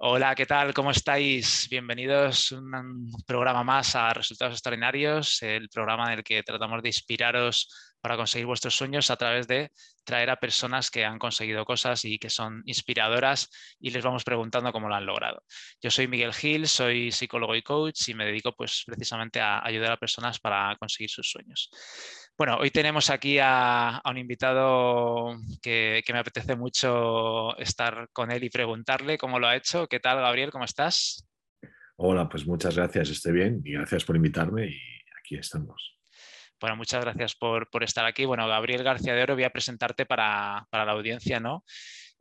Hola, ¿qué tal? ¿Cómo estáis? Bienvenidos a un programa más a Resultados Extraordinarios, el programa en el que tratamos de inspiraros para conseguir vuestros sueños a través de traer a personas que han conseguido cosas y que son inspiradoras y les vamos preguntando cómo lo han logrado. Yo soy Miguel Gil, soy psicólogo y coach y me dedico pues precisamente a ayudar a personas para conseguir sus sueños. Bueno, hoy tenemos aquí a, un invitado que, me apetece mucho estar con él y preguntarle cómo lo ha hecho. ¿Qué tal, Gabriel? ¿Cómo estás? Hola, pues muchas gracias, estoy bien y gracias por invitarme y aquí estamos. Bueno, muchas gracias por, estar aquí. Bueno, Gabriel García de Oro, voy a presentarte para, la audiencia, ¿no?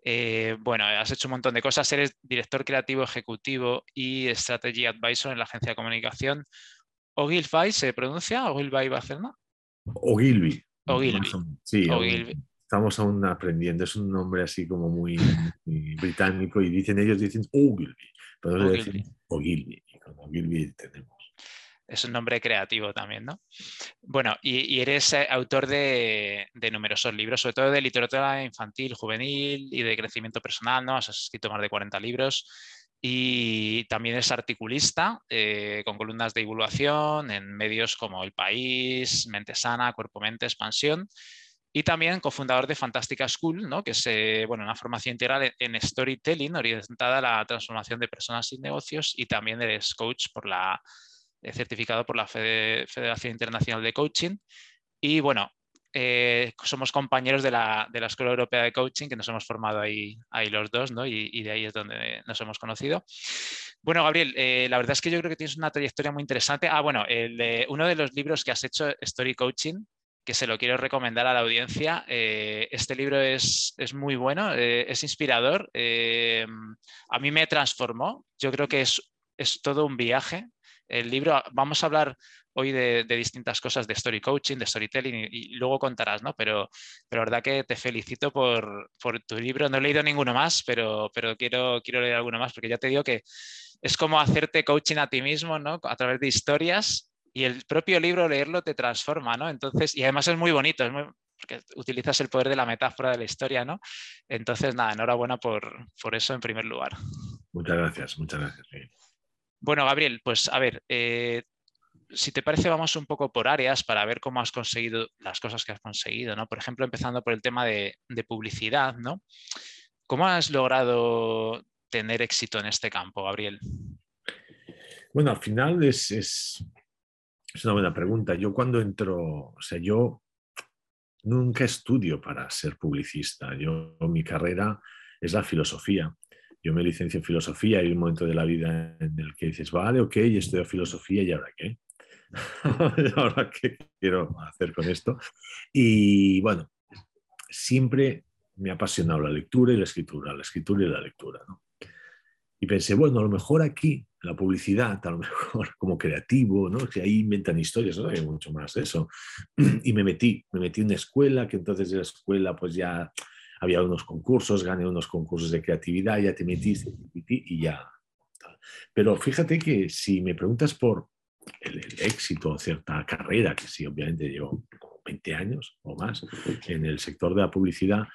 Eh, bueno, has hecho un montón de cosas. Eres director creativo ejecutivo y strategy advisor en la agencia de comunicación Ogilvy, ¿se pronuncia? Ogilvy Barcelona. Ogilvy. Ogilvy. Sí, estamos aún aprendiendo. Es un nombre así como muy, británico y dicen ellos, dicen Ogilvy. Pero Ogilvy. Ogilvy. Y con Ogilvy tenemos. Es un nombre creativo también, ¿no? Bueno, y, eres eh, autor de, de, numerosos libros, sobre todo de literatura infantil, juvenil y de crecimiento personal, ¿no? Has escrito más de 40 libros y también es articulista eh, con columnas de divulgación en medios como El País, Mente Sana, Cuerpo Mente, Expansión y también cofundador de Fantástica School, ¿no? que es eh, bueno, una formación integral en storytelling orientada a la transformación de personas y negocios y también eres coach por la, certificado por la Federación Internacional de Coaching. Y bueno, eh, somos compañeros de la, Escuela Europea de Coaching, que nos hemos formado ahí, ahí los dos, ¿no? Y, de ahí es donde nos hemos conocido. Bueno, Gabriel, eh, la verdad es que yo creo que tienes una trayectoria muy interesante. Ah, bueno, uno de los libros que has hecho, Story Coaching, que se lo quiero recomendar a la audiencia. Eh, este libro es, es muy bueno, es inspirador. a mí me transformó. Yo creo que es, es todo un viaje. El libro, vamos a hablar hoy de, distintas cosas, de story coaching, de storytelling, y, luego contarás, ¿no? Pero, pero la verdad que te felicito por, tu libro. No he leído ninguno más, pero, pero quiero, quiero leer alguno más, porque ya te digo que es como hacerte coaching a ti mismo, ¿no? A través de historias y el propio libro leerlo te transforma, ¿no? Entonces, y además es muy bonito, porque utilizas el poder de la metáfora de la historia, ¿no? Entonces, nada, enhorabuena por, por eso en primer lugar. Muchas gracias, muchas gracias. Bueno, Gabriel, pues a ver, eh, si te parece, vamos un poco por áreas para ver cómo has conseguido las cosas que has conseguido, ¿no? Por ejemplo, empezando por el tema de, publicidad, ¿no? ¿Cómo has logrado tener éxito en este campo, Gabriel? Bueno, al final es, es, una buena pregunta. Yo cuando entro, o sea, yo nunca estudio para ser publicista. Yo, mi carrera es la filosofía. Yo me licencio en filosofía hay un momento de la vida en el que dices, vale, ok, estudio filosofía y ahora qué. ahora qué quiero hacer con esto. Y bueno, siempre me ha apasionado la lectura y la escritura, la escritura y la lectura. Y pensé, bueno, a lo mejor aquí, la publicidad, a lo mejor como creativo, ¿no? que ahí inventan historias, no hay mucho más de eso. Y me metí, me metí en una escuela, que entonces de la escuela pues ya había unos concursos, gané unos concursos de creatividad, ya te metiste y ya. Pero fíjate que si me preguntas por el, éxito de cierta carrera, que sí, obviamente llevo 20 años o más en el sector de la publicidad,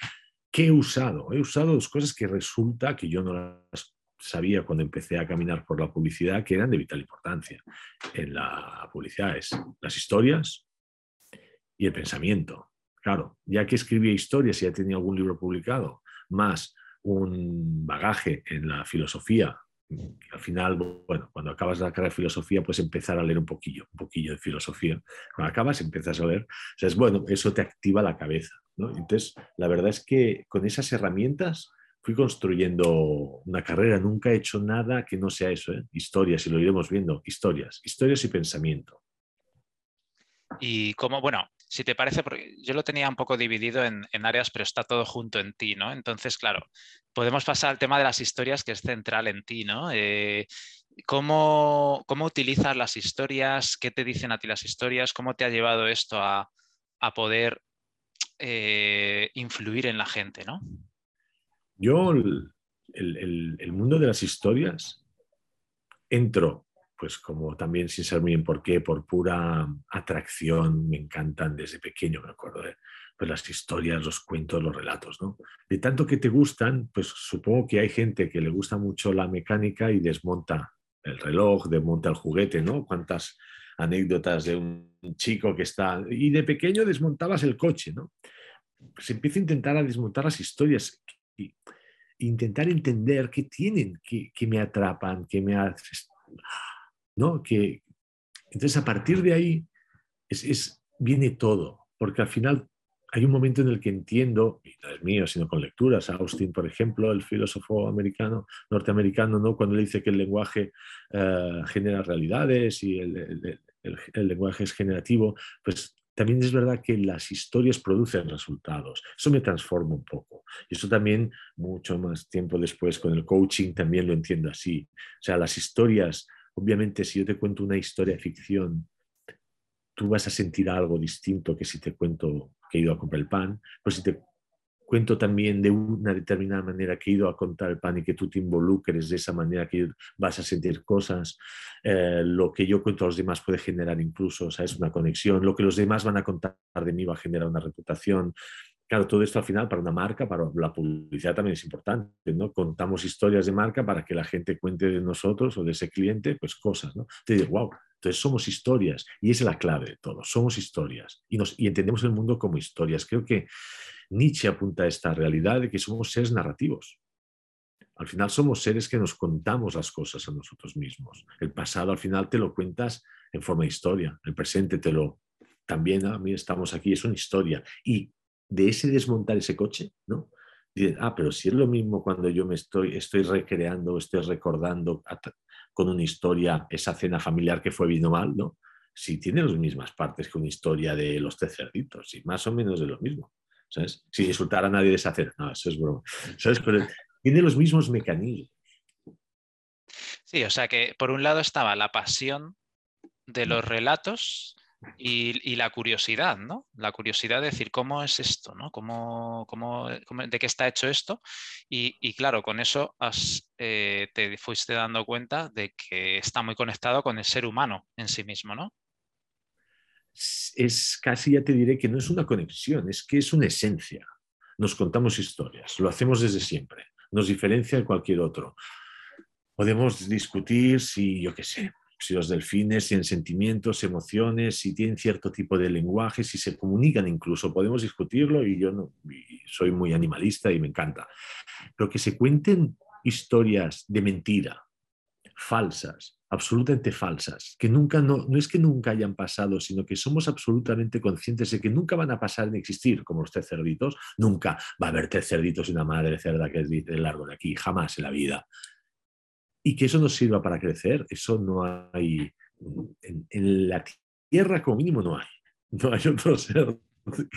¿qué he usado? He usado dos cosas que resulta que yo no las sabía cuando empecé a caminar por la publicidad, que eran de vital importancia. En la publicidad es las historias y el pensamiento. Claro, ya que escribía historias y ya tenía algún libro publicado, más un bagaje en la filosofía al final, bueno, cuando acabas la carrera de filosofía, puedes empezar a leer un poquillo, un poquillo de filosofía. Cuando acabas, empiezas a leer. O sea, es bueno, eso te activa la cabeza. Entonces, la verdad es que con esas herramientas fui construyendo una carrera. Nunca he hecho nada que no sea eso. ¿eh? Historias, y lo iremos viendo. Historias, historias y pensamiento. Y como, bueno, si te parece, porque yo lo tenía un poco dividido en, áreas, pero está todo junto en ti, ¿no? Entonces, claro, podemos pasar al tema de las historias, que es central en ti, ¿no? Eh, ¿cómo, utilizas las historias? ¿Qué te dicen a ti las historias? ¿Cómo te ha llevado esto a, poder eh, influir en la gente, ¿no? Yo, el mundo de las historias, entro pues como también sin saber bien por qué, por pura atracción, me encantan desde pequeño, me acuerdo. ¿eh? pues las historias, los cuentos, los relatos, ¿no? De tanto que te gustan, pues supongo que hay gente que le gusta mucho la mecánica y desmonta el reloj, desmonta el juguete, ¿no? Cuántas anécdotas de un chico que está... Y de pequeño desmontabas el coche, ¿no? Se empieza a intentar a desmontar las historias y intentar entender qué tienen, qué, me atrapan, qué me. ¿No? Que, entonces, a partir de ahí es, viene todo, porque al final hay un momento en el que entiendo, y no es mío, sino con lecturas, Austin, por ejemplo, el filósofo americano, norteamericano, ¿no? cuando le dice que el lenguaje eh, genera realidades y el, lenguaje es generativo, pues también es verdad que las historias producen resultados. Eso me transforma un poco. Y eso también, mucho más tiempo después, con el coaching, también lo entiendo así. O sea, las historias, obviamente, si yo te cuento una historia de ficción, tú vas a sentir algo distinto que si te cuento que he ido a comprar el pan, pues si te cuento también de una determinada manera que he ido a contar el pan y que tú te involucres de esa manera que vas a sentir cosas, eh, lo que yo cuento a los demás puede generar incluso, ¿sabes? Una conexión, lo que los demás van a contar de mí va a generar una reputación. Claro, todo esto al final para una marca, para la publicidad también es importante, ¿no? Contamos historias de marca para que la gente cuente de nosotros o de ese cliente, pues cosas, ¿no? Te digo, wow, entonces somos historias y es la clave de todo, somos historias y, nos, y entendemos el mundo como historias. Creo que Nietzsche apunta a esta realidad de que somos seres narrativos. Al final somos seres que nos contamos las cosas a nosotros mismos. El pasado al final te lo cuentas en forma de historia, el presente te lo... También a mí estamos aquí, es una historia. Y de ese desmontar ese coche, ¿no? ah, pero si es lo mismo cuando yo me estoy, estoy recreando, estoy recordando con una historia esa cena familiar que fue bien o mal, ¿no? Si tiene las mismas partes que una historia de los tres cerditos, y más o menos de lo mismo, ¿sabes? Sin insultar a nadie de esa cena, no, eso es broma, ¿sabes? Pero tiene los mismos mecanismos. Sí, o sea que por un lado estaba la pasión de los relatos y, la curiosidad, ¿no? La curiosidad de decir cómo es esto, ¿no? ¿Cómo, de qué está hecho esto? Y, claro, con eso eh, te fuiste dando cuenta de que está muy conectado con el ser humano en sí mismo, ¿no? Es casi, ya te diré que no es una conexión, es que es una esencia. Nos contamos historias, lo hacemos desde siempre, nos diferencia de cualquier otro. Podemos discutir si, yo qué sé, si los delfines tienen sentimientos, emociones, si tienen cierto tipo de lenguaje, si se comunican incluso, podemos discutirlo y yo soy muy animalista y me encanta. Pero que se cuenten historias de mentira, falsas, absolutamente falsas, que nunca, no, no es que nunca hayan pasado, sino que somos absolutamente conscientes de que nunca van a pasar ni existir, como los tres cerditos, nunca va a haber tres cerditos y una madre cerda que es el largo de aquí, jamás en la vida y que eso nos sirva para crecer, eso no hay. En, la tierra, como mínimo, no hay. No hay otro ser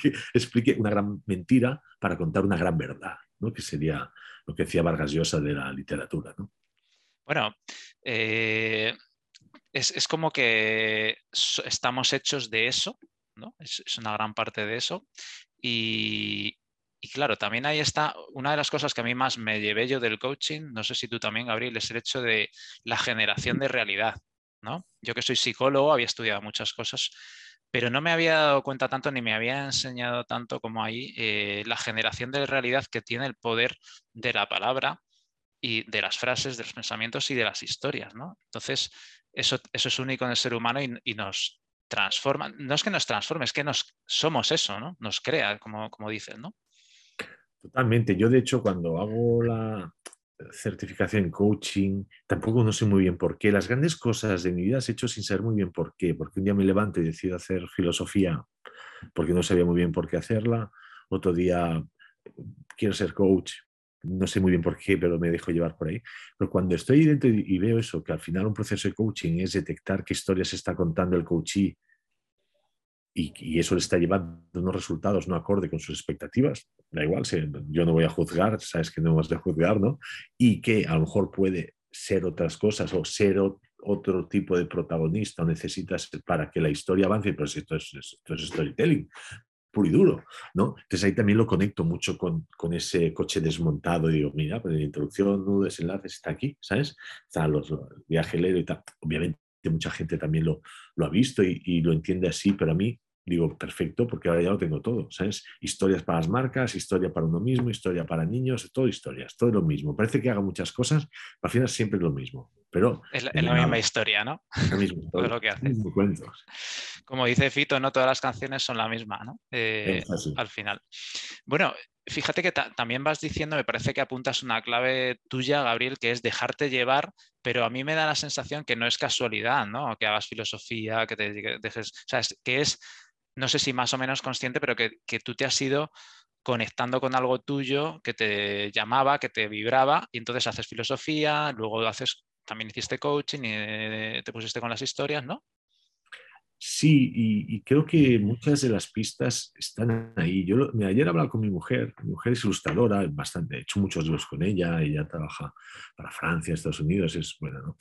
que explique una gran mentira para contar una gran verdad, ¿no? que sería lo que decía Vargas Llosa de la literatura. ¿no? Bueno, eh, es, como que estamos hechos de eso, ¿no? es, es una gran parte de eso. Y, y claro, también ahí está una de las cosas que a mí más me llevé yo del coaching, no sé si tú también, Gabriel, es el hecho de la generación de realidad. ¿no? Yo que soy psicólogo, había estudiado muchas cosas, pero no me había dado cuenta tanto ni me había enseñado tanto como ahí eh, la generación de realidad que tiene el poder de la palabra y de las frases, de los pensamientos y de las historias. ¿no? Entonces, eso, eso es único en el ser humano y, nos transforma. No es que nos transforme, es que nos somos eso, ¿no? Nos crea, como, como dices, ¿no? Totalmente. Yo, de hecho, cuando hago la certificación en coaching, tampoco no sé muy bien por qué. Las grandes cosas de mi vida las he hecho sin saber muy bien por qué. Porque un día me levanto y decido hacer filosofía porque no sabía muy bien por qué hacerla. Otro día quiero ser coach. No sé muy bien por qué, pero me dejo llevar por ahí. Pero cuando estoy dentro y veo eso, que al final un proceso de coaching es detectar qué historias está contando el coachee y, eso le está llevando unos resultados no acorde con sus expectativas, da igual, yo no voy a juzgar, sabes que no hemos de juzgar, ¿no? Y que a lo mejor puede ser otras cosas o ser otro tipo de protagonista necesitas para que la historia avance, pues esto es, esto es storytelling puro y duro, ¿no? Entonces ahí también lo conecto mucho con, con ese coche desmontado y digo, mira, pues la introducción, nudo, desenlace está aquí, ¿sabes? Está los, el viaje y tal. Obviamente mucha gente también lo, lo ha visto y, y, lo entiende así, pero a mí digo, perfecto, porque ahora ya lo tengo todo, ¿sabes? Historias para las marcas, historia para uno mismo, historia para niños, todo historias, todo lo mismo. Parece que haga muchas cosas, al final siempre es lo mismo. Pero es la, misma historia, ¿no? La misma historia, lo que haces. Como dice Fito, no todas las canciones son la misma, ¿no? Eh, al final. Bueno, fíjate que también vas diciendo, me parece que apuntas una clave tuya, Gabriel, que es dejarte llevar, pero a mí me da la sensación que no es casualidad, ¿no? Que hagas filosofía, que te dejes, o sea, que es no sé si más o menos consciente, pero que, tú te has ido conectando con algo tuyo que te llamaba, que te vibraba, y entonces haces filosofía, luego haces, también hiciste coaching y eh, te pusiste con las historias, ¿no? Sí, y, creo que muchas de las pistas están ahí. Yo ayer hablaba con mi mujer, mi mujer es ilustradora, bastante, he hecho muchos libros con ella, ella trabaja para Francia, Estados Unidos, es buena, ¿no?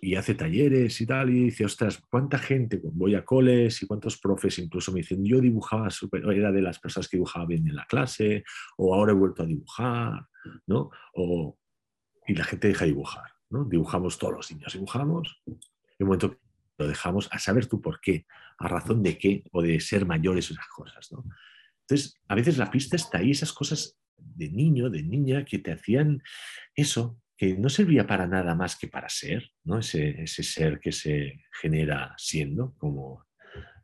Y hace talleres y tal, y dice, ostras, ¿cuánta gente? Voy a coles y cuántos profes incluso me dicen, yo dibujaba súper, era de las personas que dibujaba bien en la clase, o ahora he vuelto a dibujar, ¿no? O, y la gente deja de dibujar, ¿no? Dibujamos todos los niños, dibujamos, en un momento lo dejamos a saber tú por qué, a razón de qué, o de ser mayores esas cosas, ¿no? Entonces, a veces la pista está ahí, esas cosas de niño, de niña, que te hacían eso, que no servía para nada más que para ser, ¿no? ese, ser que se genera siendo, como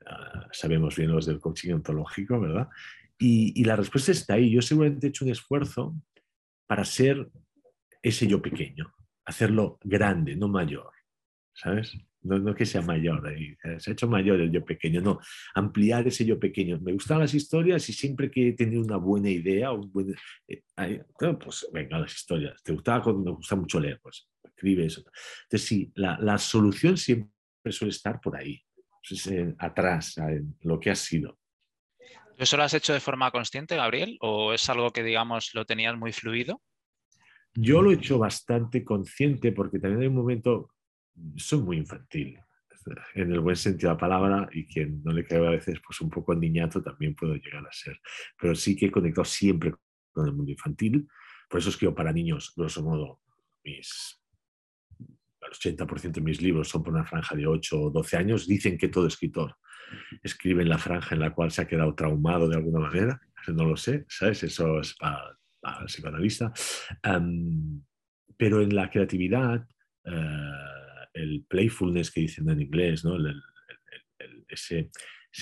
ah, sabemos bien los del coaching ontológico, ¿verdad? Y, y, la respuesta está ahí. Yo seguramente he hecho un esfuerzo para ser ese yo pequeño, hacerlo grande, no mayor, ¿sabes? No, que sea mayor, eh, se ha hecho mayor el yo pequeño, no, ampliar ese yo pequeño. Me gustan las historias y siempre que he tenido una buena idea, un buen, eh, pues venga, las historias. ¿Te gustaba? Me gusta mucho leer, pues escribe eso. Entonces sí, la, solución siempre suele estar por ahí, pues, atrás, en lo que ha sido. ¿Eso lo has hecho de forma consciente, Gabriel? ¿O es algo que, digamos, lo tenías muy fluido? Yo lo he hecho bastante consciente porque también hay un momento, soy muy infantil, en el buen sentido de la palabra, y quien no le cae a veces pues un poco niñato también puedo llegar a ser. Pero sí que he conectado siempre con el mundo infantil, por eso escribo para niños, grosso modo, mis, el 80% de mis libros son por una franja de 8 o 12 años. Dicen que todo escritor escribe en la franja en la cual se ha quedado traumado de alguna manera, no lo sé, ¿sabes? Eso es para, el psicoanalista. pero en la creatividad... Uh, el playfulness que dicen en inglés, ¿no? ese,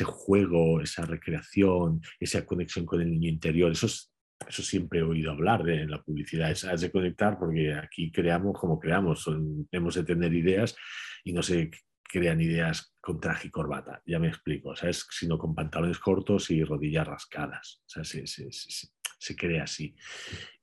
juego, esa recreación, esa conexión con el niño interior, eso, eso siempre he oído hablar de, en la publicidad, es, has de conectar porque aquí creamos como creamos, hemos de tener ideas y no se crean ideas con traje y corbata, ya me explico, ¿sabes? sino con pantalones cortos y rodillas rascadas, o sea, se, se crea así.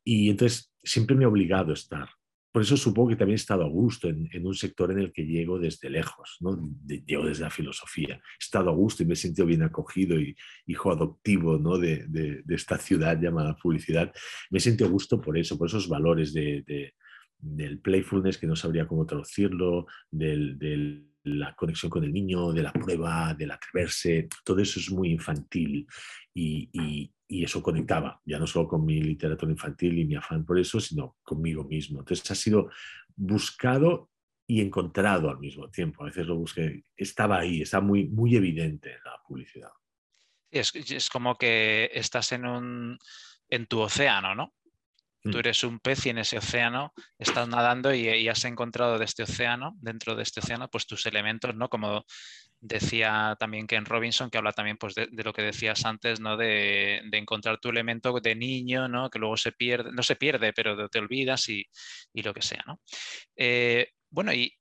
Y entonces siempre me ha obligado a estar por eso supongo que también he estado a gusto en, un sector en el que llego desde lejos, ¿no? llego desde la filosofía. He estado a gusto y me he sentido bien acogido y hijo adoptivo ¿no? de, esta ciudad llamada publicidad. Me he sentido a gusto por eso, por esos valores de, del playfulness, que no sabría cómo traducirlo, de la conexión con el niño, de la prueba, del atreverse. Todo eso es muy infantil y, y eso conectaba, ya no solo con mi literatura infantil y mi afán por eso, sino conmigo mismo. Entonces ha sido buscado y encontrado al mismo tiempo. A veces lo busqué, estaba ahí, está muy, muy evidente en la publicidad. Es, es como que estás en, un, en tu océano, ¿no? Tú mm. eres un pez y en ese océano estás nadando y, y, has encontrado de este océano, dentro de este océano, pues tus elementos, ¿no? Como Decía también Ken Robinson, que habla también pues, de, lo que decías antes, ¿no? De, encontrar tu elemento de niño, ¿no? que luego se pierde, no se pierde, pero te olvidas y, lo que sea. ¿no? Eh, bueno, y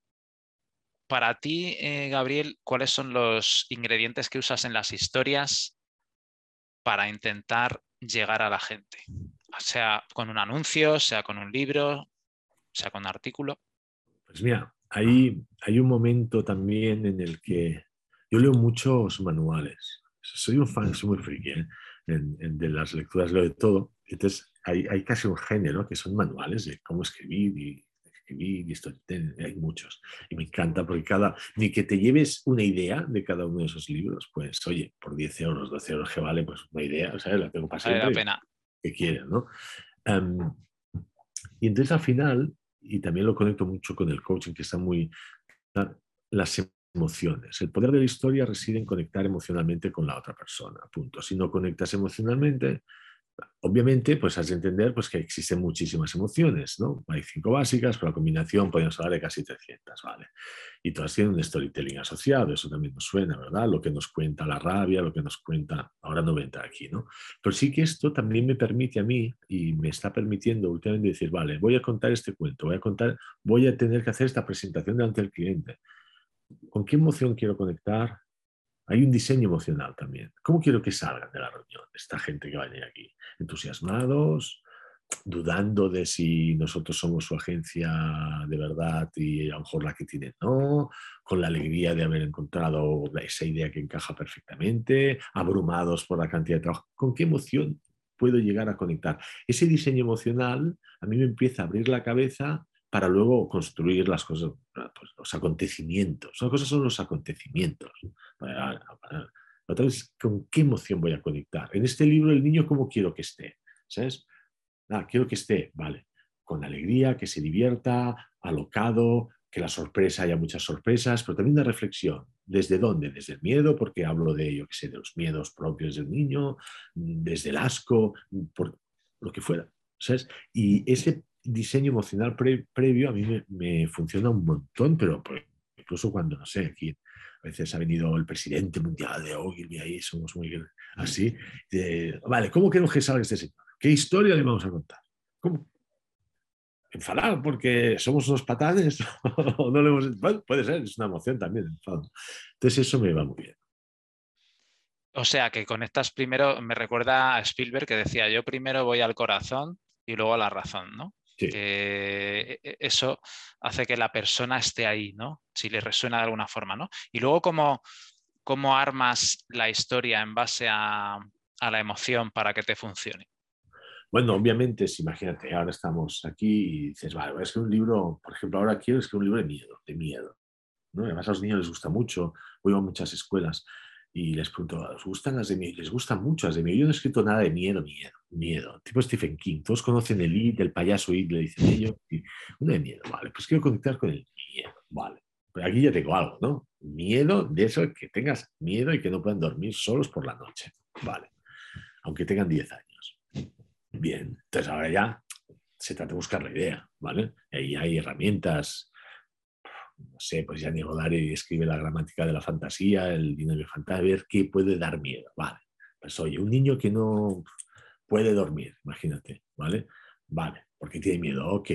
para ti, eh, Gabriel, ¿cuáles son los ingredientes que usas en las historias para intentar llegar a la gente? Sea con un anuncio, sea con un libro, sea con un artículo. Pues mira, hay, hay un momento también en el que yo leo muchos manuales. Soy un fan, soy muy friki ¿eh? de las lecturas, leo de todo. Entonces, hay, hay, casi un género que son manuales de cómo escribir y escribir y esto, hay muchos. Y me encanta porque cada, ni que te lleves una idea de cada uno de esos libros, pues oye, por 10 euros, 12 euros que vale, pues una idea, ¿sabes? La tengo siempre. Vale la pena. Que quieras, ¿no? y entonces al final, y también lo conecto mucho con el coaching, que está muy... La, la emociones. El poder de la historia reside en conectar emocionalmente con la otra persona, punto. Si no conectas emocionalmente, Obviamente, pues has de entender pues, que existen muchísimas emociones, ¿no? Hay cinco básicas, pero la combinación podemos hablar de casi 300, ¿vale? Y todas tienen un storytelling asociado, eso también nos suena, ¿verdad? Lo que nos cuenta la rabia, lo que nos cuenta, ahora no voy a entrar aquí, ¿no? Pero sí que esto también me permite a mí y me está permitiendo últimamente decir, vale, voy a contar este cuento, voy a contar, voy a tener que hacer esta presentación delante del cliente. ¿Con qué emoción quiero conectar? Hay un diseño emocional también. ¿Cómo quiero que salgan de la reunión esta gente que va a venir aquí? ¿Entusiasmados? ¿Dudando de si nosotros somos su agencia de verdad y a lo mejor la que tienen no? ¿Con la alegría de haber encontrado esa idea que encaja perfectamente? ¿Abrumados por la cantidad de trabajo? ¿Con qué emoción puedo llegar a conectar? Ese diseño emocional a mí me empieza a abrir la cabeza para luego construir las cosas, pues, los acontecimientos. Una cosa son los acontecimientos. Otra vez, ¿con qué emoción voy a conectar? En este libro, el niño, ¿cómo quiero que esté? ¿Sabes? Ah, quiero que esté, vale, con alegría, que se divierta, alocado, que la sorpresa haya muchas sorpresas, pero también una reflexión. ¿Desde dónde? Desde el miedo, porque hablo de, yo que sé, de los miedos propios del niño, desde el asco, por lo que fuera. ¿sabes? Y ese diseño emocional previo a mí me, funciona un montón, pero incluso cuando, no sé, aquí a veces ha venido el presidente mundial de Ogilvy, ahí somos muy así. vale, ¿cómo queremos que salga este señor? ¿Qué historia le vamos a contar? ¿Cómo? enfadar porque somos unos patanes no le hemos... puede ser, es una emoción también Entonces eso me va muy bien. O sea que conectas primero, me recuerda a Spielberg que decía yo primero voy al corazón y luego a la razón, ¿no? Que e, eso hace que la persona esté ahí, ¿no? Si le resuena de alguna forma, ¿no? Y luego, ¿cómo, cómo armas la historia en base a, la emoción para que te funcione? Bueno, obviamente, si imagínate, ahora estamos aquí y dices, vale, voy a escribir un libro, por ejemplo, ahora quiero escribir un libro de miedo, de miedo. ¿no? Además a los niños les gusta mucho, voy a muchas escuelas y les pregunto, ¿os gustan las de miedo? Les gustan mucho las de miedo. Yo no he escrito nada de miedo, miedo, miedo. Tipo Stephen King. Todos conocen el It, el payaso It, le dicen ellos. Uno de miedo, vale. Pues quiero conectar con el miedo, vale. Pero aquí ya tengo algo, ¿no? Miedo de eso, que tengas miedo y que no puedan dormir solos por la noche, vale. Aunque tengan 10 años. Bien, entonces ahora ya se trata de buscar la idea, ¿vale? Ahí hay herramientas no sé, pues ya Godard escribe la gramática de la fantasía, el dinero de fantasía, ver qué puede dar miedo. Vale, pues oye, un niño que no puede dormir, imagínate, ¿vale? Vale, porque tiene miedo, ok.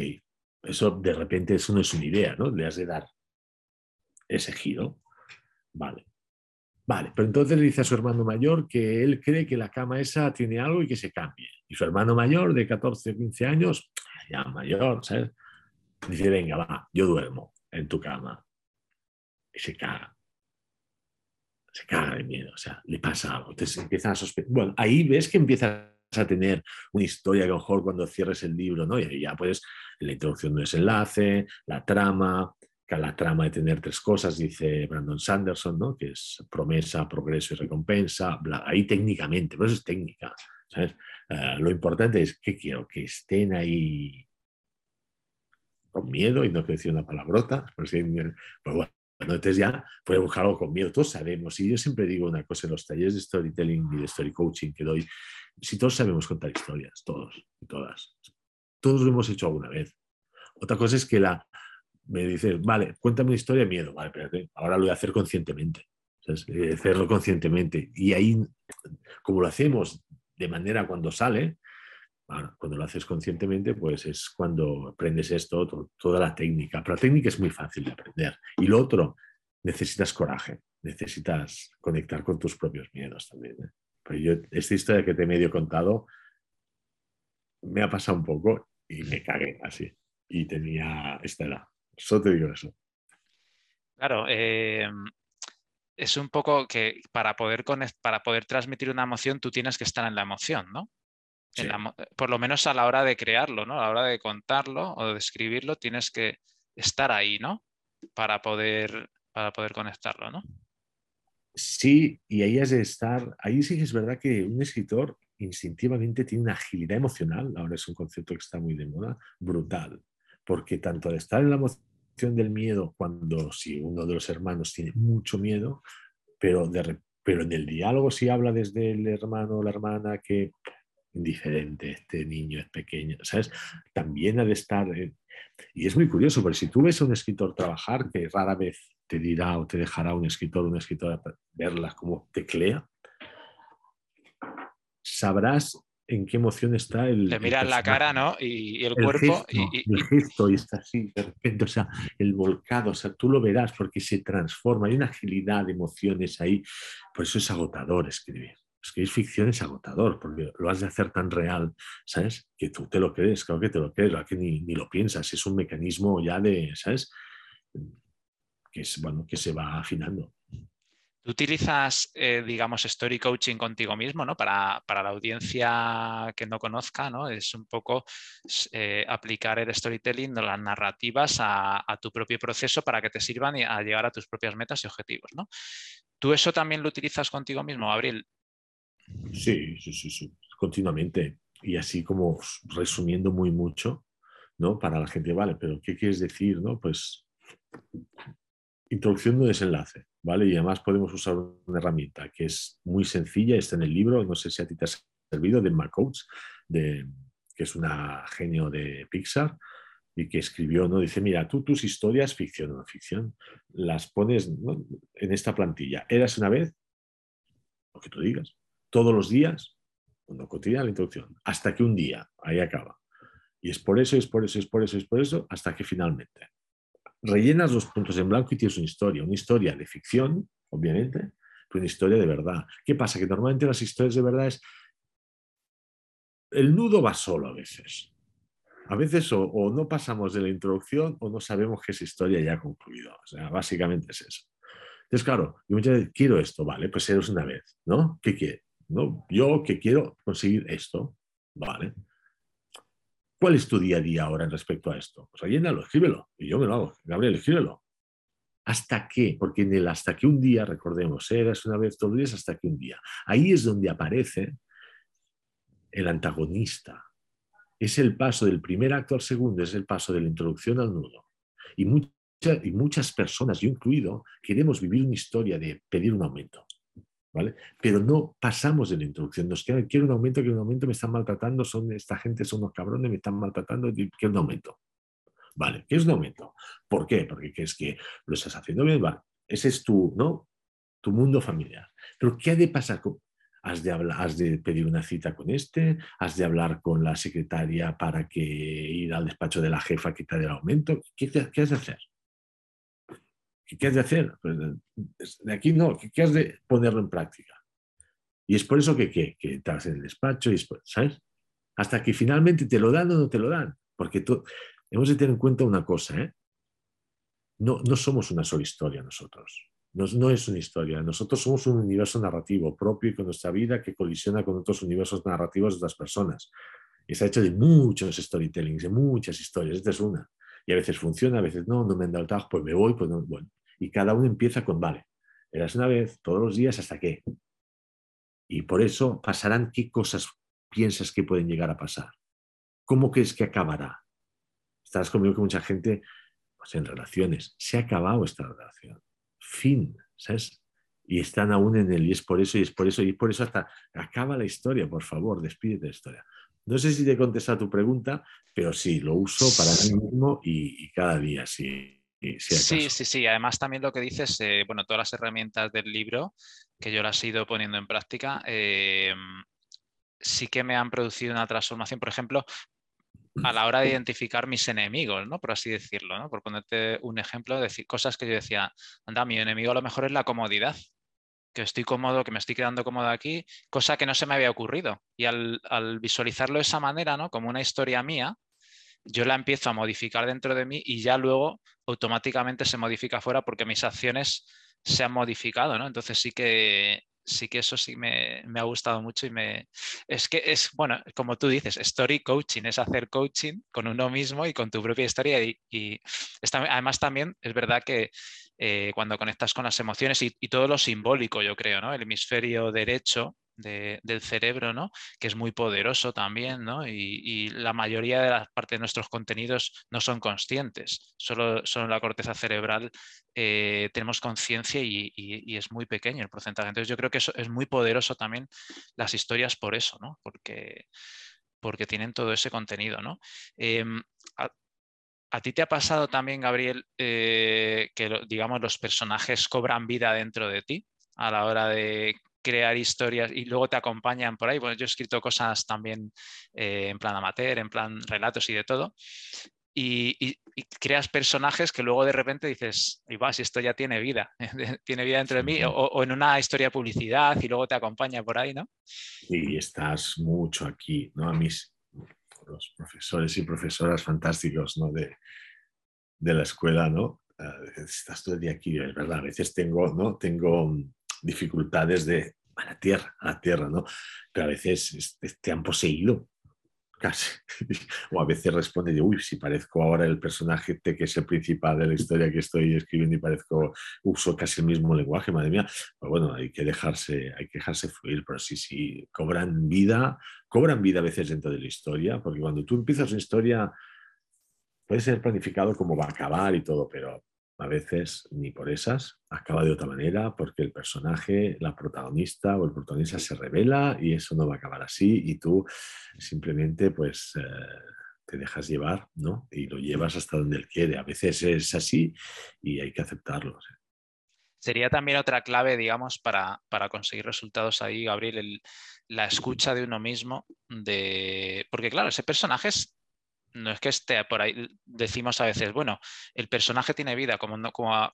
Eso de repente eso no es una idea, ¿no? Le has de dar ese giro. Vale. Vale, pero entonces le dice a su hermano mayor que él cree que la cama esa tiene algo y que se cambie. Y su hermano mayor de 14 o 15 años, ya mayor, ¿sabes? Dice, venga, va, yo duermo en tu cama y se caga. Se caga de miedo, o sea, le pasa algo. Entonces empiezan a sospechar. Bueno, ahí ves que empiezas a tener una historia que a lo mejor cuando cierres el libro, ¿no? Y ya puedes, la introducción del desenlace, la trama, que la trama de tener tres cosas, dice Brandon Sanderson, ¿no? Que es promesa, progreso y recompensa, ahí técnicamente, pero eso es técnica, ¿sabes? Eh, lo importante es que quiero que estén ahí con miedo y no quiero decir una palabrota, pues, pues bueno, entonces ya puede buscar algo con miedo, todos sabemos, y yo siempre digo una cosa en los talleres de storytelling y de story coaching que doy, si todos sabemos contar historias, todos y todas, todos lo hemos hecho alguna vez. Otra cosa es que la, me dices, vale, cuéntame una historia de miedo, vale, espérate, ahora lo voy a hacer conscientemente, hacerlo conscientemente. Y ahí, como lo hacemos de manera cuando sale, cuando lo haces conscientemente, pues es cuando aprendes esto, toda la técnica. Pero la técnica es muy fácil de aprender. Y lo otro, necesitas coraje, necesitas conectar con tus propios miedos también. ¿eh? Pero yo, esta historia que te he medio contado, me ha pasado un poco y me cagué así. Y tenía esta edad. Solo te digo eso. Claro, eh, es un poco que para poder, para poder transmitir una emoción, tú tienes que estar en la emoción, ¿no? Por lo menos a la hora de crearlo, ¿no? A la hora de contarlo o de escribirlo, tienes que estar ahí, ¿no? Para poder, para poder conectarlo, ¿no? Sí, y ahí has de estar, ahí sí que es verdad que un escritor instintivamente tiene una agilidad emocional, ahora es un concepto que está muy de moda, brutal, porque tanto al estar en la emoción emoción del miedo cuando si uno de los hermanos tiene mucho miedo, pero, de, pero en el diálogo si habla desde el hermano o la hermana que indiferente, este niño es pequeño, ¿sabes? También ha de estar... y es muy curioso, porque si tú ves a un escritor trabajar, que rara vez te dirá o te dejará un escritor o una escritora verlas como teclea, sabrás en qué emoción está el. Le miras la cara, ¿no? Y, el, cuerpo. y, el gesto, y está así, de repente, o sea, el volcado, o sea, tú lo verás porque se transforma, hay una agilidad de emociones ahí. Por eso es agotador escribir. Escribir ficción es agotador, porque lo has de hacer tan real, ¿sabes? Que tú te lo crees, claro que te lo crees, que ni, lo piensas, es un mecanismo ya de, ¿sabes? Que, es, bueno, que se va afinando. Tú utilizas, eh, digamos, story coaching contigo mismo, ¿no? Para, la audiencia que no conozca, ¿no? Es un poco eh, aplicar el storytelling, las narrativas a, tu propio proceso para que te sirvan a llegar a tus propias metas y objetivos, ¿no? ¿Tú eso también lo utilizas contigo mismo, Abril? Sí, continuamente. Y así como resumiendo muy mucho, ¿no? Para la gente, vale, pero ¿qué quieres decir, no? Pues introducción de desenlace, ¿vale? Y además podemos usar una herramienta que es muy sencilla, está en el libro, no sé si a ti te ha servido, de McCoach, de, que es una genio de Pixar, y que escribió, ¿no? Dice, mira, tú tus historias, ficción o no ficción, las pones en esta plantilla. Eras una vez, lo que tú digas, todos los días, cuando cotidiana la introducción, hasta que un día, ahí acaba. Y es por eso, es por eso, es por eso, es por eso, hasta que finalmente rellenas los puntos en blanco y tienes una historia, una historia de ficción, obviamente, pero una historia de verdad. ¿Qué pasa? Que normalmente las historias de verdad es... El nudo va solo a veces. A veces o, no pasamos de la introducción o no sabemos que esa historia ya ha concluido. O sea, básicamente es eso. Entonces, claro, yo muchas veces quiero esto, vale, pues eres una vez, ¿no? ¿Qué quiere? ¿No? Yo que quiero conseguir esto, vale. ¿Cuál es tu día a día ahora respecto a esto? Pues llénalo, escríbelo. Y yo me lo hago. Gabriel, escríbelo. ¿Hasta qué? Porque en el hasta que un día, recordemos, eras una vez todos los días hasta que un día. Ahí es donde aparece el antagonista. Es el paso del primer acto al segundo, es el paso de la introducción al nudo. Y, y muchas personas, yo incluido, queremos vivir una historia de pedir un aumento. Pero no pasamos de la introducción. Nos queda, quiero un aumento, quiero un aumento, me están maltratando, son, esta gente son unos cabrones, me están maltratando, quiero un aumento. Vale, ¿qué es un aumento? ¿Por qué? Porque es que lo estás haciendo bien, vale. Ese es tu, ¿no? tu mundo familiar. Pero ¿qué ha de pasar? ¿Has de, ¿Has de pedir una cita con este? ¿Has de hablar con la secretaria para que ir al despacho de la jefa que te dé el aumento? ¿Qué, qué has de hacer? ¿Qué has de hacer? Pues, de aquí no, ¿qué has de ponerlo en práctica? Y es por eso que, que, estás en el despacho, y ¿sabes? Hasta que finalmente te lo dan o no te lo dan. Porque tú, hemos de tener en cuenta una cosa, ¿eh? No, no somos una sola historia nosotros. No, no, es una historia. Nosotros somos un universo narrativo propio y con nuestra vida que colisiona con otros universos narrativos de otras personas. Está hecho de muchos storytellings, de muchas historias. Esta es una. Y a veces funciona, a veces no, no me han dado el trabajo, pues me voy, pues no. Bueno, y cada uno empieza con, vale, eras una vez, todos los días, hasta qué. Y por eso pasarán qué cosas piensas que pueden llegar a pasar. ¿Cómo crees que acabará? Estarás conmigo que mucha gente, pues en relaciones, se ha acabado esta relación. Fin, ¿sabes? Y están aún en el y es por eso, y es por eso, y es por eso hasta acaba la historia, por favor, despídete de la historia. No sé si te he contestado tu pregunta, pero sí, lo uso para mí mismo y cada día, sí sí, sí, sí. Además, también lo que dices, eh, bueno, todas las herramientas del libro que yo las he ido poniendo en práctica, eh, sí que me han producido una transformación. Por ejemplo, a la hora de identificar mis enemigos, ¿no? Por así decirlo, ¿no? Por ponerte un ejemplo, decir cosas que yo decía, anda, mi enemigo a lo mejor es la comodidad, que estoy cómodo, que me estoy quedando cómodo aquí, cosa que no se me había ocurrido. Y al, al visualizarlo de esa manera, ¿no? Como una historia mía, yo la empiezo a modificar dentro de mí y ya luego automáticamente se modifica fuera porque mis acciones se han modificado, ¿no? Entonces sí que sí que eso sí me, ha gustado mucho y me es que es bueno como tú dices story coaching es hacer coaching con uno mismo y con tu propia historia y, además también es verdad que eh, cuando conectas con las emociones y, y, todo lo simbólico yo creo no el hemisferio derecho del cerebro, ¿no? que es muy poderoso también, ¿no? y, la mayoría de las partes de nuestros contenidos no son conscientes, solo, solo en la corteza cerebral eh, tenemos conciencia y, es muy pequeño el porcentaje. Entonces yo creo que eso es muy poderoso también las historias por eso, ¿no? porque, porque tienen todo ese contenido. ¿no? Em, ¿A ti te ha pasado también, Gabriel, eh, que digamos los personajes cobran vida dentro de ti a la hora de crear historias y luego te acompañan por ahí? Bueno, yo he escrito cosas también eh, en plan amateur, en plan relatos y de todo. Y, creas personajes que luego de repente dices, y va, si esto ya tiene vida, tiene vida dentro de mí, o, en una historia de publicidad y luego te acompaña por ahí, ¿no? Y estás mucho aquí, ¿no? A mis, los profesores y profesoras fantásticos ¿no? de, de la escuela, ¿no? Ah, estás todo el día aquí, es verdad, a veces tengo, ¿no? tengo mm, dificultades de a la tierra, a la tierra, ¿no? Pero a veces te han poseído, casi. O a veces responde, uy, si parezco ahora el personaje que es el principal de la historia que estoy escribiendo y parezco, uso casi el mismo lenguaje, madre mía. Pues bueno, hay que dejarse, hay que dejarse fluir, pero sí, sí, cobran vida, cobran vida a veces dentro de la historia, porque cuando tú empiezas una historia, puede ser planificado cómo va a acabar y todo, pero a veces ni por esas, acaba de otra manera porque el personaje, la protagonista o el protagonista se revela y eso no va a acabar así y tú simplemente pues eh, te dejas llevar, ¿no? Y lo llevas hasta donde él quiere. A veces es así y hay que aceptarlo. Sería también otra clave, digamos, para, conseguir resultados ahí, Gabriel, la escucha de uno mismo, de... porque claro, ese personaje es no es que esté por ahí, decimos a veces, bueno, el personaje tiene vida, como,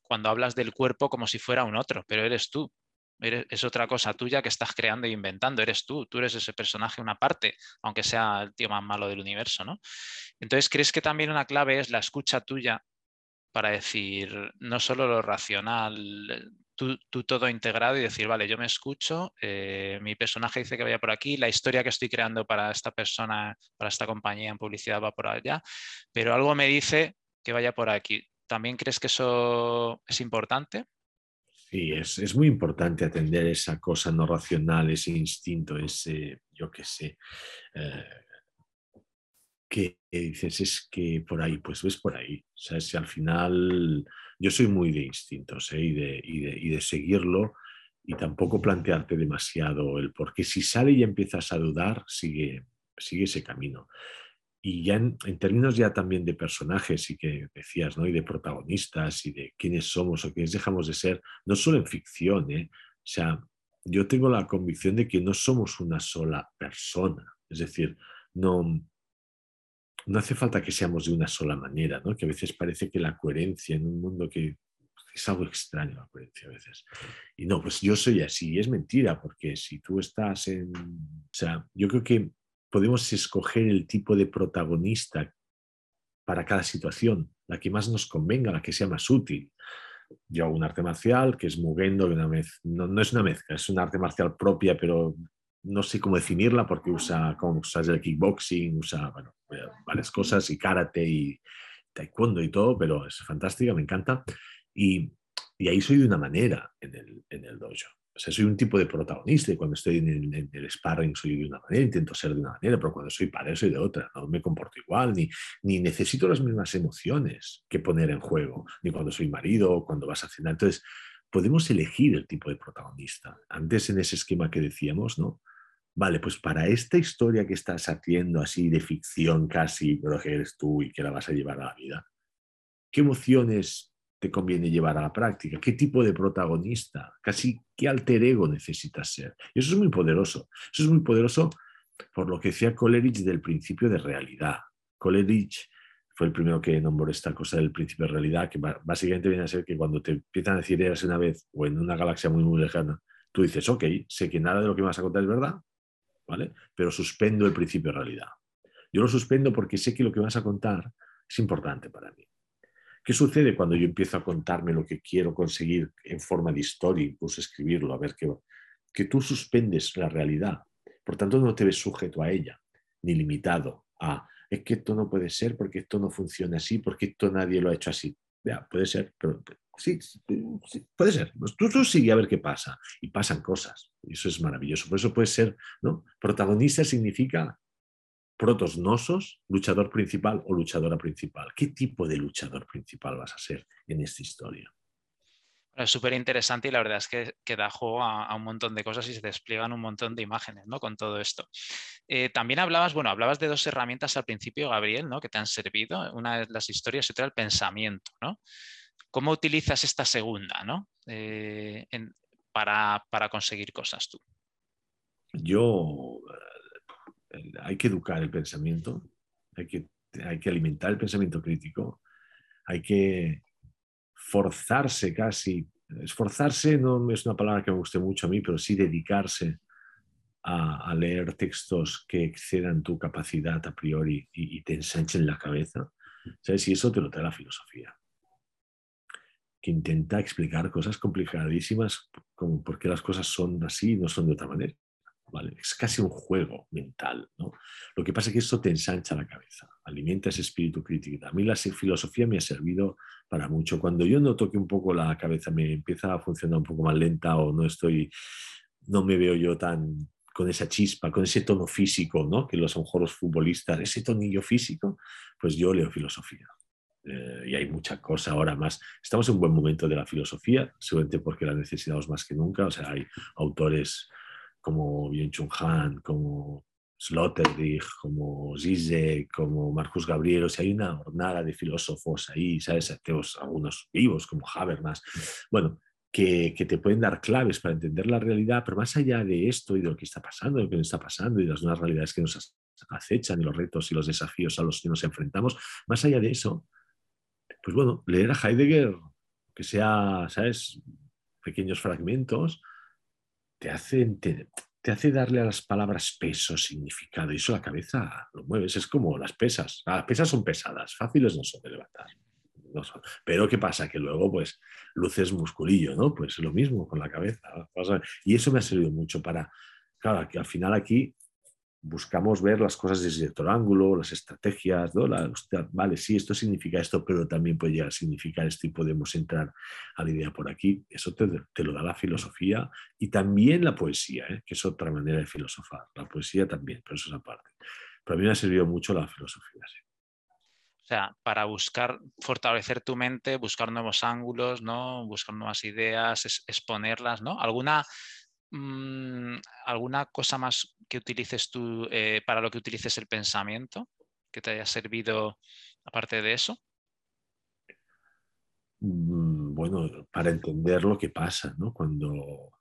cuando hablas del cuerpo como si fuera un otro, pero eres tú. es otra cosa tuya que estás creando e inventando, eres tú, tú eres ese personaje, una parte, aunque sea el tío más malo del universo, ¿no? Entonces, ¿crees que también una clave es la escucha tuya para decir no solo lo racional, tú, todo integrado y decir, vale, yo me escucho, eh, mi personaje dice que vaya por aquí, la historia que estoy creando para esta persona, para esta compañía en publicidad va por allá, pero algo me dice que vaya por aquí. ¿También crees que eso es importante? Sí, es, muy importante atender esa cosa no racional, ese instinto, ese, yo qué sé, eh, que dices, es que por ahí, pues ves por ahí. O sea, si al final yo soy muy de instintos ¿eh? y, de, y, de, seguirlo y tampoco plantearte demasiado el por qué. Si sale y empiezas a dudar, sigue, sigue ese camino. Y ya en, términos ya también de personajes y que decías, ¿no? Y de protagonistas y de quiénes somos o quiénes dejamos de ser, no solo en ficción, ¿eh? O sea, yo tengo la convicción de que no somos una sola persona. Es decir, no, no hace falta que seamos de una sola manera, ¿no? que a veces parece que la coherencia en un mundo que es algo extraño la coherencia a veces. Y no, pues yo soy así, es mentira, porque si tú estás en... O sea, yo creo que podemos escoger el tipo de protagonista para cada situación, la que más nos convenga, la que sea más útil. Yo hago un arte marcial que es Mugendo, una no, no es una mezcla, es un arte marcial propia, pero no sé cómo definirla porque usa, como usas el kickboxing, usa bueno, eh, varias cosas y karate y taekwondo y todo, pero es fantástica, me encanta. Y, y ahí soy de una manera en el, en el dojo. O sea, soy un tipo de protagonista y cuando estoy en el, en sparring soy de una manera, intento ser de una manera, pero cuando soy padre soy de otra. No me comporto igual, ni, ni necesito las mismas emociones que poner en juego, ni cuando soy marido o cuando vas a cenar. Entonces, podemos elegir el tipo de protagonista. Antes en ese esquema que decíamos, ¿no? Vale, pues para esta historia que estás haciendo así de ficción casi, pero que eres tú y que la vas a llevar a la vida, ¿qué emociones te conviene llevar a la práctica? ¿Qué tipo de protagonista? Casi qué alter ego necesitas ser. Y eso es muy poderoso. Eso es muy poderoso por lo que decía Coleridge del principio de realidad. Coleridge fue el primero que nombró esta cosa del principio de realidad, que básicamente viene a ser que cuando te empiezan a decir eras una vez o en una galaxia muy, muy lejana, tú dices, ok, sé que nada de lo que me vas a contar es verdad, pero suspendo el principio de realidad. Yo lo suspendo porque sé que lo que vas a contar es importante para mí. ¿Qué sucede cuando yo empiezo a contarme lo que quiero conseguir en forma de historia, incluso escribirlo, a ver qué Que tú suspendes la realidad, por tanto no te ves sujeto a ella, ni limitado a, es que esto no puede ser porque esto no funciona así, porque esto nadie lo ha hecho así. Ya, puede ser, pero sí, puede ser. Pues tú, tú sigue a ver qué pasa. Y pasan cosas. Y eso es maravilloso. Por eso puede ser, ¿no? Protagonista significa protos nosos, luchador principal o luchadora principal. ¿Qué tipo de luchador principal vas a ser en esta historia? Es súper interesante y la verdad es que, que da juego a, un montón de cosas y se despliegan un montón de imágenes ¿no? con todo esto. Eh, también hablabas, bueno, hablabas de dos herramientas al principio, Gabriel, ¿no? que te han servido. Una es las historias y otra el pensamiento. ¿no? ¿Cómo utilizas esta segunda ¿no? Eh, para, para, conseguir cosas tú? Yo, eh, hay que educar el pensamiento, hay que, hay que alimentar el pensamiento crítico, hay que forzarse casi, esforzarse no es una palabra que me guste mucho a mí, pero sí dedicarse a, leer textos que excedan tu capacidad a priori y, te ensanchen la cabeza. ¿Sabes? Y eso te lo trae la filosofía, que intenta explicar cosas complicadísimas, como por qué las cosas son así y no son de otra manera. Es casi un juego mental, ¿no? Lo que pasa es que esto te ensancha la cabeza, alimenta ese espíritu crítico. A mí la filosofía me ha servido para mucho. Cuando yo noto que un poco la cabeza me empieza a funcionar un poco más lenta o no estoy, no me veo yo tan con esa chispa, con ese tono físico, ¿no? Que los, a los futbolistas, ese tonillo físico, pues yo leo filosofía. Eh, y hay mucha cosa ahora más. Estamos en un buen momento de la filosofía, seguramente porque la necesitamos más que nunca. O sea, hay autores como Byung-Chun Han, como Sloterdijk, como Zizek, como Marcus Gabriel, o sea, hay una jornada de filósofos ahí, ¿sabes? Ateos, algunos vivos, como Habermas, bueno, que, que, te pueden dar claves para entender la realidad, pero más allá de esto y de lo que está pasando, de lo que nos está pasando y de las nuevas realidades que nos acechan y los retos y los desafíos a los que nos enfrentamos, más allá de eso, pues bueno, leer a Heidegger, que sea, ¿sabes? Pequeños fragmentos, te hace, te, hace darle a las palabras peso, significado, y eso la cabeza lo mueves. Es como las pesas. Las pesas son pesadas, fáciles no son de levantar. Pero ¿qué pasa? Que luego, pues, luces musculillo, ¿no? Pues lo mismo con la cabeza. Y eso me ha servido mucho para, claro, que al final aquí buscamos ver las cosas desde otro ángulo, las estrategias, ¿no? vale, sí, esto significa esto, pero también puede llegar a significar esto y podemos entrar a la idea por aquí. Eso te, lo da la filosofía y también la poesía, ¿eh? que es otra manera de filosofar. La poesía también, pero eso es aparte. Pero a mí me ha servido mucho la filosofía. O sea, para buscar fortalecer tu mente, buscar nuevos ángulos, ¿no? Buscar nuevas ideas, exponerlas, ¿no? ¿Alguna Mm, ¿Alguna cosa más que utilices tú eh, para lo que utilices el pensamiento que te haya servido aparte de eso? Mm, bueno, para entender lo que pasa, ¿no? Cuando,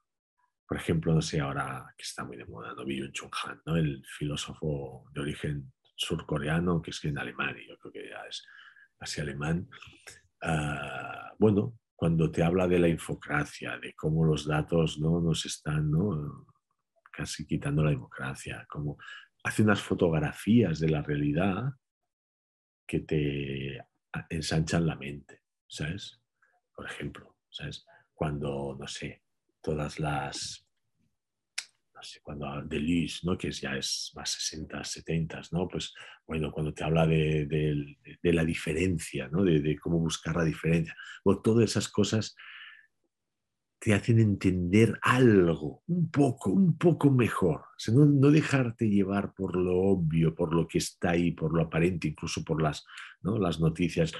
por ejemplo, no sé, ahora que está muy de moda, ¿no? Byung-Chun Han, ¿no? El filósofo de origen surcoreano que escribe en alemán, y yo creo que ya es casi alemán. Ah, bueno, cuando te habla de la infocracia, de cómo los datos ¿no? nos están casi quitando la democracia, como hace unas fotografías de la realidad que te ensanchan la mente, ¿sabes? Por ejemplo, ¿sabes? Cuando, no sé, todas las cuando de Luis, ¿no? que ya es más 60, 70, ¿no? Pues bueno, cuando te habla de, la diferencia, ¿no? De, cómo buscar la diferencia, bueno, todas esas cosas te hacen entender algo, un poco, un poco mejor. no, no, dejarte llevar por lo obvio, por lo que está ahí, por lo aparente, incluso por las, ¿no? las noticias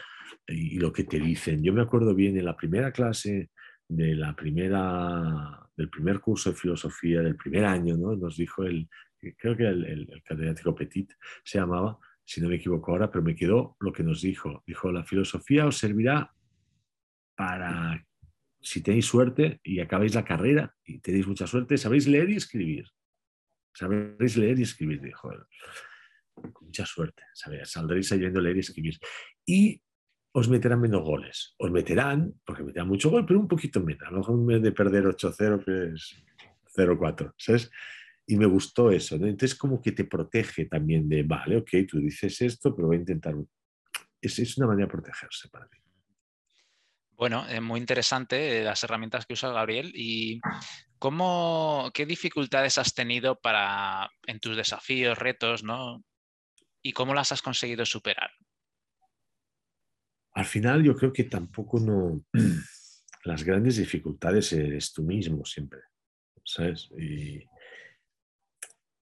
y lo que te dicen. Yo me acuerdo bien en la primera clase de la primera, del primer curso de filosofía del primer año, ¿no? nos dijo el, creo que el, el, catedrático Petit se llamaba, si no me equivoco ahora, pero me quedó lo que nos dijo. Dijo, la filosofía os servirá para, si tenéis suerte y acabáis la carrera y tenéis mucha suerte, sabéis leer y escribir. Sabéis leer y escribir, dijo él. Mucha suerte, ¿sabéis? saldréis sabiendo leer y escribir. Y os meterán menos goles. Os meterán, porque meterán mucho gol, pero un poquito menos. A lo mejor en vez de perder 8-0, pues 0-4, ¿sabes? Y me gustó eso, ¿no? Entonces como que te protege también de, vale, ok, tú dices esto, pero voy a intentar... Es, es una manera de protegerse para mí. Bueno, es muy interesante eh, las herramientas que usa Gabriel y cómo, qué dificultades has tenido para en tus desafíos, retos, ¿no? Y cómo las has conseguido superar. al final yo creo que tampoco no... Las grandes dificultades eres tú mismo siempre, ¿sabes? Y,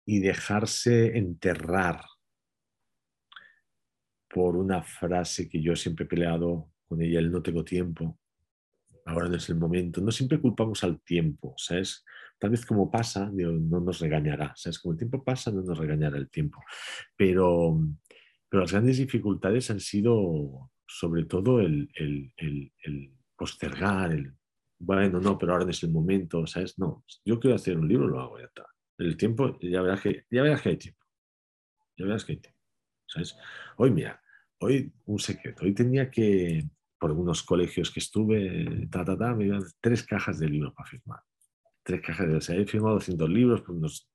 y dejarse enterrar por una frase que yo siempre he peleado con ella, el no tengo tiempo, ahora no es el momento. No siempre culpamos al tiempo, ¿sabes? Tal vez como pasa, no nos regañará, ¿sabes? Como el tiempo pasa, no nos regañará el tiempo. Pero, pero las grandes dificultades han sido sobre todo el, postergar, el, bueno, no, pero ahora no es el momento, ¿sabes? No, yo quiero hacer un libro, lo hago, ya está. El tiempo, ya verás que, ya verás que hay tiempo. Ya verás que hay tiempo. ¿Sabes? Hoy, mira, hoy un secreto. Hoy tenía que, por algunos colegios que estuve, ta, ta, ta, me dieron tres cajas de libros para firmar. Tres cajas de... O sea, he firmado 200 libros, pues unos,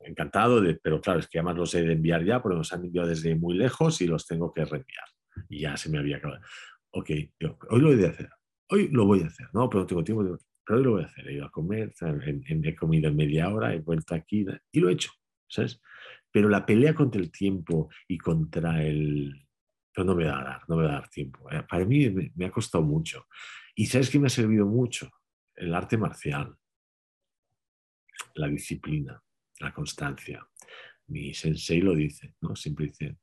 encantado, de, pero claro, es que además los he de enviar ya, porque nos han enviado desde muy lejos y los tengo que reenviar. Y ya se me había acabado. Ok, hoy lo voy a hacer. Hoy lo voy a hacer. No, pero no tengo tiempo. Pero hoy lo voy a hacer. He ido a comer, he comido en media hora, he vuelto aquí y lo he hecho. ¿Sabes? Pero la pelea contra el tiempo y contra el... Pero no me va a dar, no me va a dar tiempo. Eh, para mí me, ha costado mucho. Y ¿sabes qué me ha servido mucho? El arte marcial, la disciplina, la constancia. Mi sensei lo dice, ¿no? Siempre dice,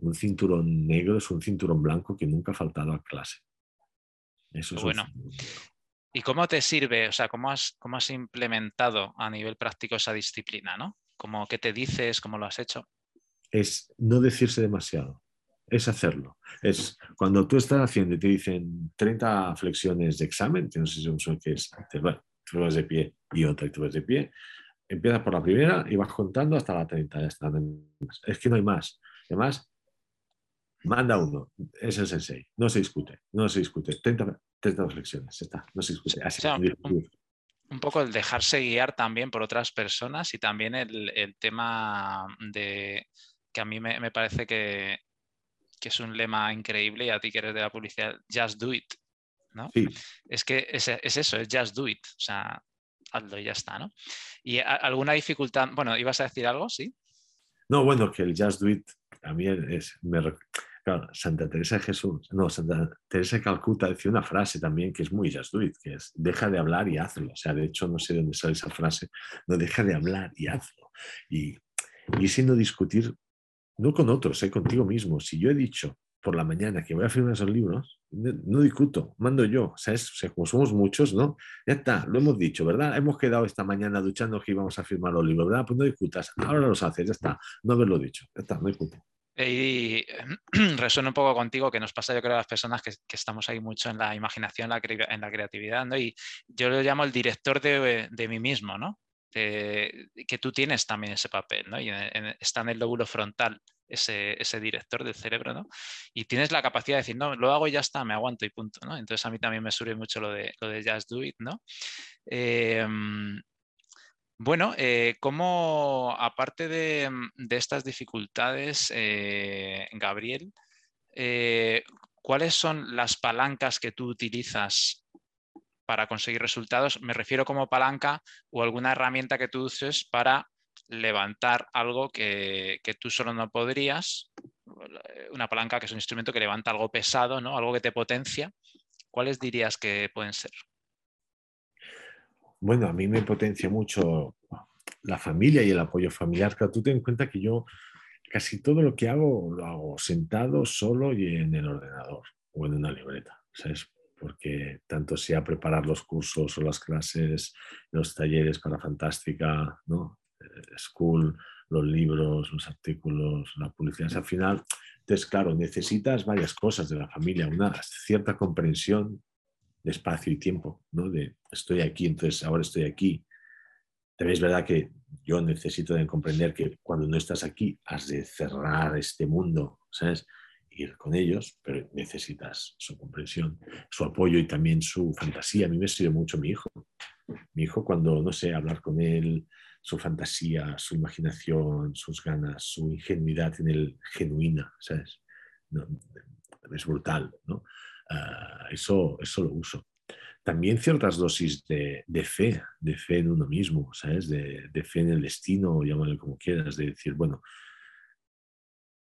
un cinturón negro es un cinturón blanco que nunca ha faltado a clase. Eso es bueno. ¿Y cómo te sirve, o sea, cómo has, cómo has implementado a nivel práctico esa disciplina, ¿no? ¿Cómo, ¿Qué te dices? ¿Cómo lo has hecho? Es no decirse demasiado, es hacerlo. Es cuando tú estás haciendo y te dicen 30 flexiones de examen, que no sé si qué es, bueno, tú vas de pie y otra y tú vas de pie, empiezas por la primera y vas contando hasta la 30. Ya está. Es que no hay más. Además, manda uno, es el sensei, no se discute, no se discute. 30, 30 flexiones, está, no se discute. Así, un poco el dejarse guiar también por otras personas y también el, tema de que a mí me, parece que, es un lema increíble y a ti que eres de la publicidad, just do it. ¿no? Es que es, eso, es just do it. O sea, hazlo y ya está, ¿no? ¿Y alguna dificultad? Bueno, ¿ibas a decir algo? Sí. No, bueno, que el just do it a mí es, me, Claro, Santa Teresa de Jesús, no, Santa Teresa de Calcuta decía una frase también que es muy just que es deja de hablar y hazlo. O sea, de hecho, no sé de dónde sale esa frase, no deja de hablar y hazlo. Y, y siendo discutir, no con otros, eh, contigo mismo. Si yo he dicho por la mañana que voy a firmar esos libros, no, discuto, mando yo. O sea, como somos muchos, ¿no? Ya está, lo hemos dicho, ¿verdad? Hemos quedado esta mañana duchando que íbamos a firmar los libros, ¿verdad? Pues no discutas, ahora los haces, ya está, no haberlo dicho, ya está, no discuto. Y resuena un poco contigo que nos pasa, yo creo, a las personas que, estamos ahí mucho en la imaginación, en la creatividad, ¿no? Y yo lo llamo el director de, mí mismo, ¿no? que tú tienes también ese papel, ¿no? Y está en el lóbulo frontal ese, director del cerebro, ¿no? Y tienes la capacidad de decir, no, lo hago y ya está, me aguanto y punto, ¿no? Entonces a mí también me sirve mucho lo de, lo de just do it, ¿no? Em, bueno, eh, ¿cómo, aparte de, mm, estas dificultades, eh, Gabriel, eh, cuáles son las palancas que tú utilizas para conseguir resultados? Me refiero como palanca o alguna herramienta que tú uses para levantar algo que, que, tú solo no podrías, una palanca que es un instrumento que levanta algo pesado, ¿no? algo que te potencia. ¿Cuáles dirías que pueden ser? Bueno, a mí me potencia mucho la familia y el apoyo familiar. Claro, tú ten en cuenta que yo casi todo lo que hago lo hago sentado, solo y en el ordenador o en una libreta, ¿sabes? Porque tanto sea preparar los cursos o las clases, los talleres para Fantástica, ¿no? Eh, School, los libros, los artículos, la publicidad, al final, entonces, claro, necesitas varias cosas de la familia, una cierta comprensión de espacio y tiempo, ¿no? De estoy aquí, entonces ahora estoy aquí. También es verdad que yo necesito de comprender que cuando no estás aquí has de cerrar este mundo, ¿sabes? Ir con ellos, pero necesitas su comprensión, su apoyo y también su fantasía. A mí me sirve mucho mi hijo. Mi hijo cuando, no sé, hablar con él, su fantasía, su imaginación, sus ganas, su ingenuidad en el genuina, ¿sabes? es brutal, ¿no? Ah, eso, eso lo uso. También ciertas dosis de, fe, de fe en uno mismo, ¿sabes? De, fe en el destino, llámalo como quieras, de decir, bueno,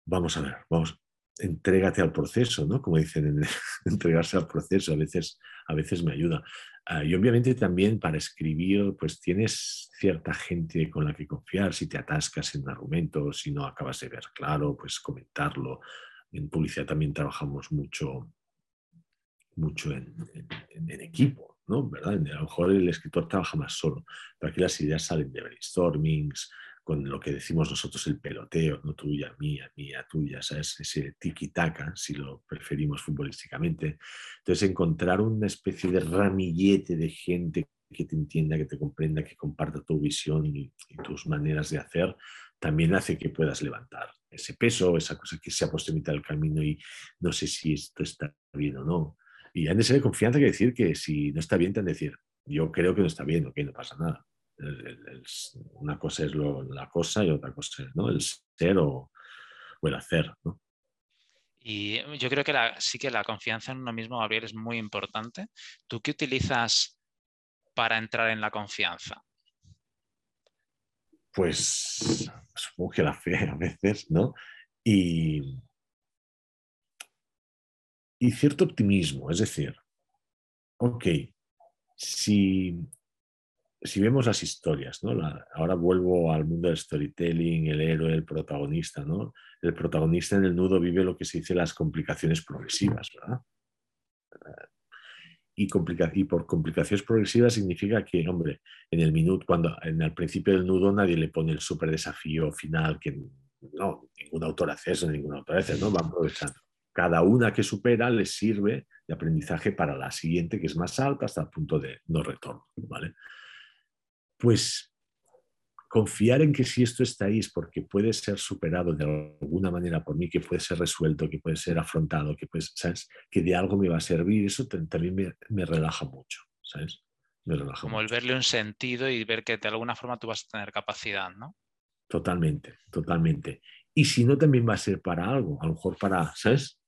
vamos a ver, vamos, entrégate al proceso, ¿no? Como dicen, entregarse al proceso a veces, a veces me ayuda. Ah, y obviamente también para escribir, pues tienes cierta gente con la que confiar, si te atascas en un argumento, si no acabas de ver claro, pues comentarlo. En publicidad también trabajamos mucho, mucho en, equipo, ¿no? ¿verdad? A lo mejor el escritor trabaja más solo, pero aquí las ideas salen de brainstormings, con lo que decimos nosotros el peloteo, no tuya, mía, mía, tuya, ¿sabes? Ese tiki-taka, si lo preferimos futbolísticamente. Entonces, encontrar una especie de ramillete de gente que te entienda, que te comprenda, que comparta tu visión y, tus maneras de hacer, también hace que puedas levantar ese peso, esa cosa que se ha puesto en mitad camino y no sé si esto está bien o no. Y han de ser de confianza que decir que si no está bien, te han de decir, yo creo que no está bien, ok, no pasa nada una cosa es la cosa y otra cosa es ¿no? el ser o, el hacer. Y yo creo que sí que la confianza en uno mismo, Gabriel, es muy importante. ¿Tú qué utilizas para entrar en la confianza? Pues supongo que la fe a veces, ¿no? Y, y cierto optimismo, es decir, ok, si si vemos las historias, ¿no? ahora vuelvo al mundo del storytelling, el héroe, el protagonista, ¿no? El protagonista en el nudo vive lo que se dice las complicaciones progresivas, ¿verdad? Y, y por complicaciones progresivas significa que, hombre, en el minuto, cuando en el principio del nudo nadie le pone el súper desafío final, que no, ningún autor hace eso, ningún autor hace, ¿no? Va aprovechando. Cada una que supera le sirve de aprendizaje para la siguiente, que es más alta, hasta el punto de no retorno, ¿vale? pues confiar en que si esto está ahí es porque puede ser superado de alguna manera por mí, que puede ser resuelto, que puede ser afrontado, que, pues, ¿sabes? que de algo me va a servir, eso también me, relaja mucho, ¿sabes? Me relaja Como el verle un sentido y ver que de alguna forma tú vas a tener capacidad, ¿no? Totalmente, totalmente. Y si no, también va a ser para algo, a lo mejor para, ¿sabes?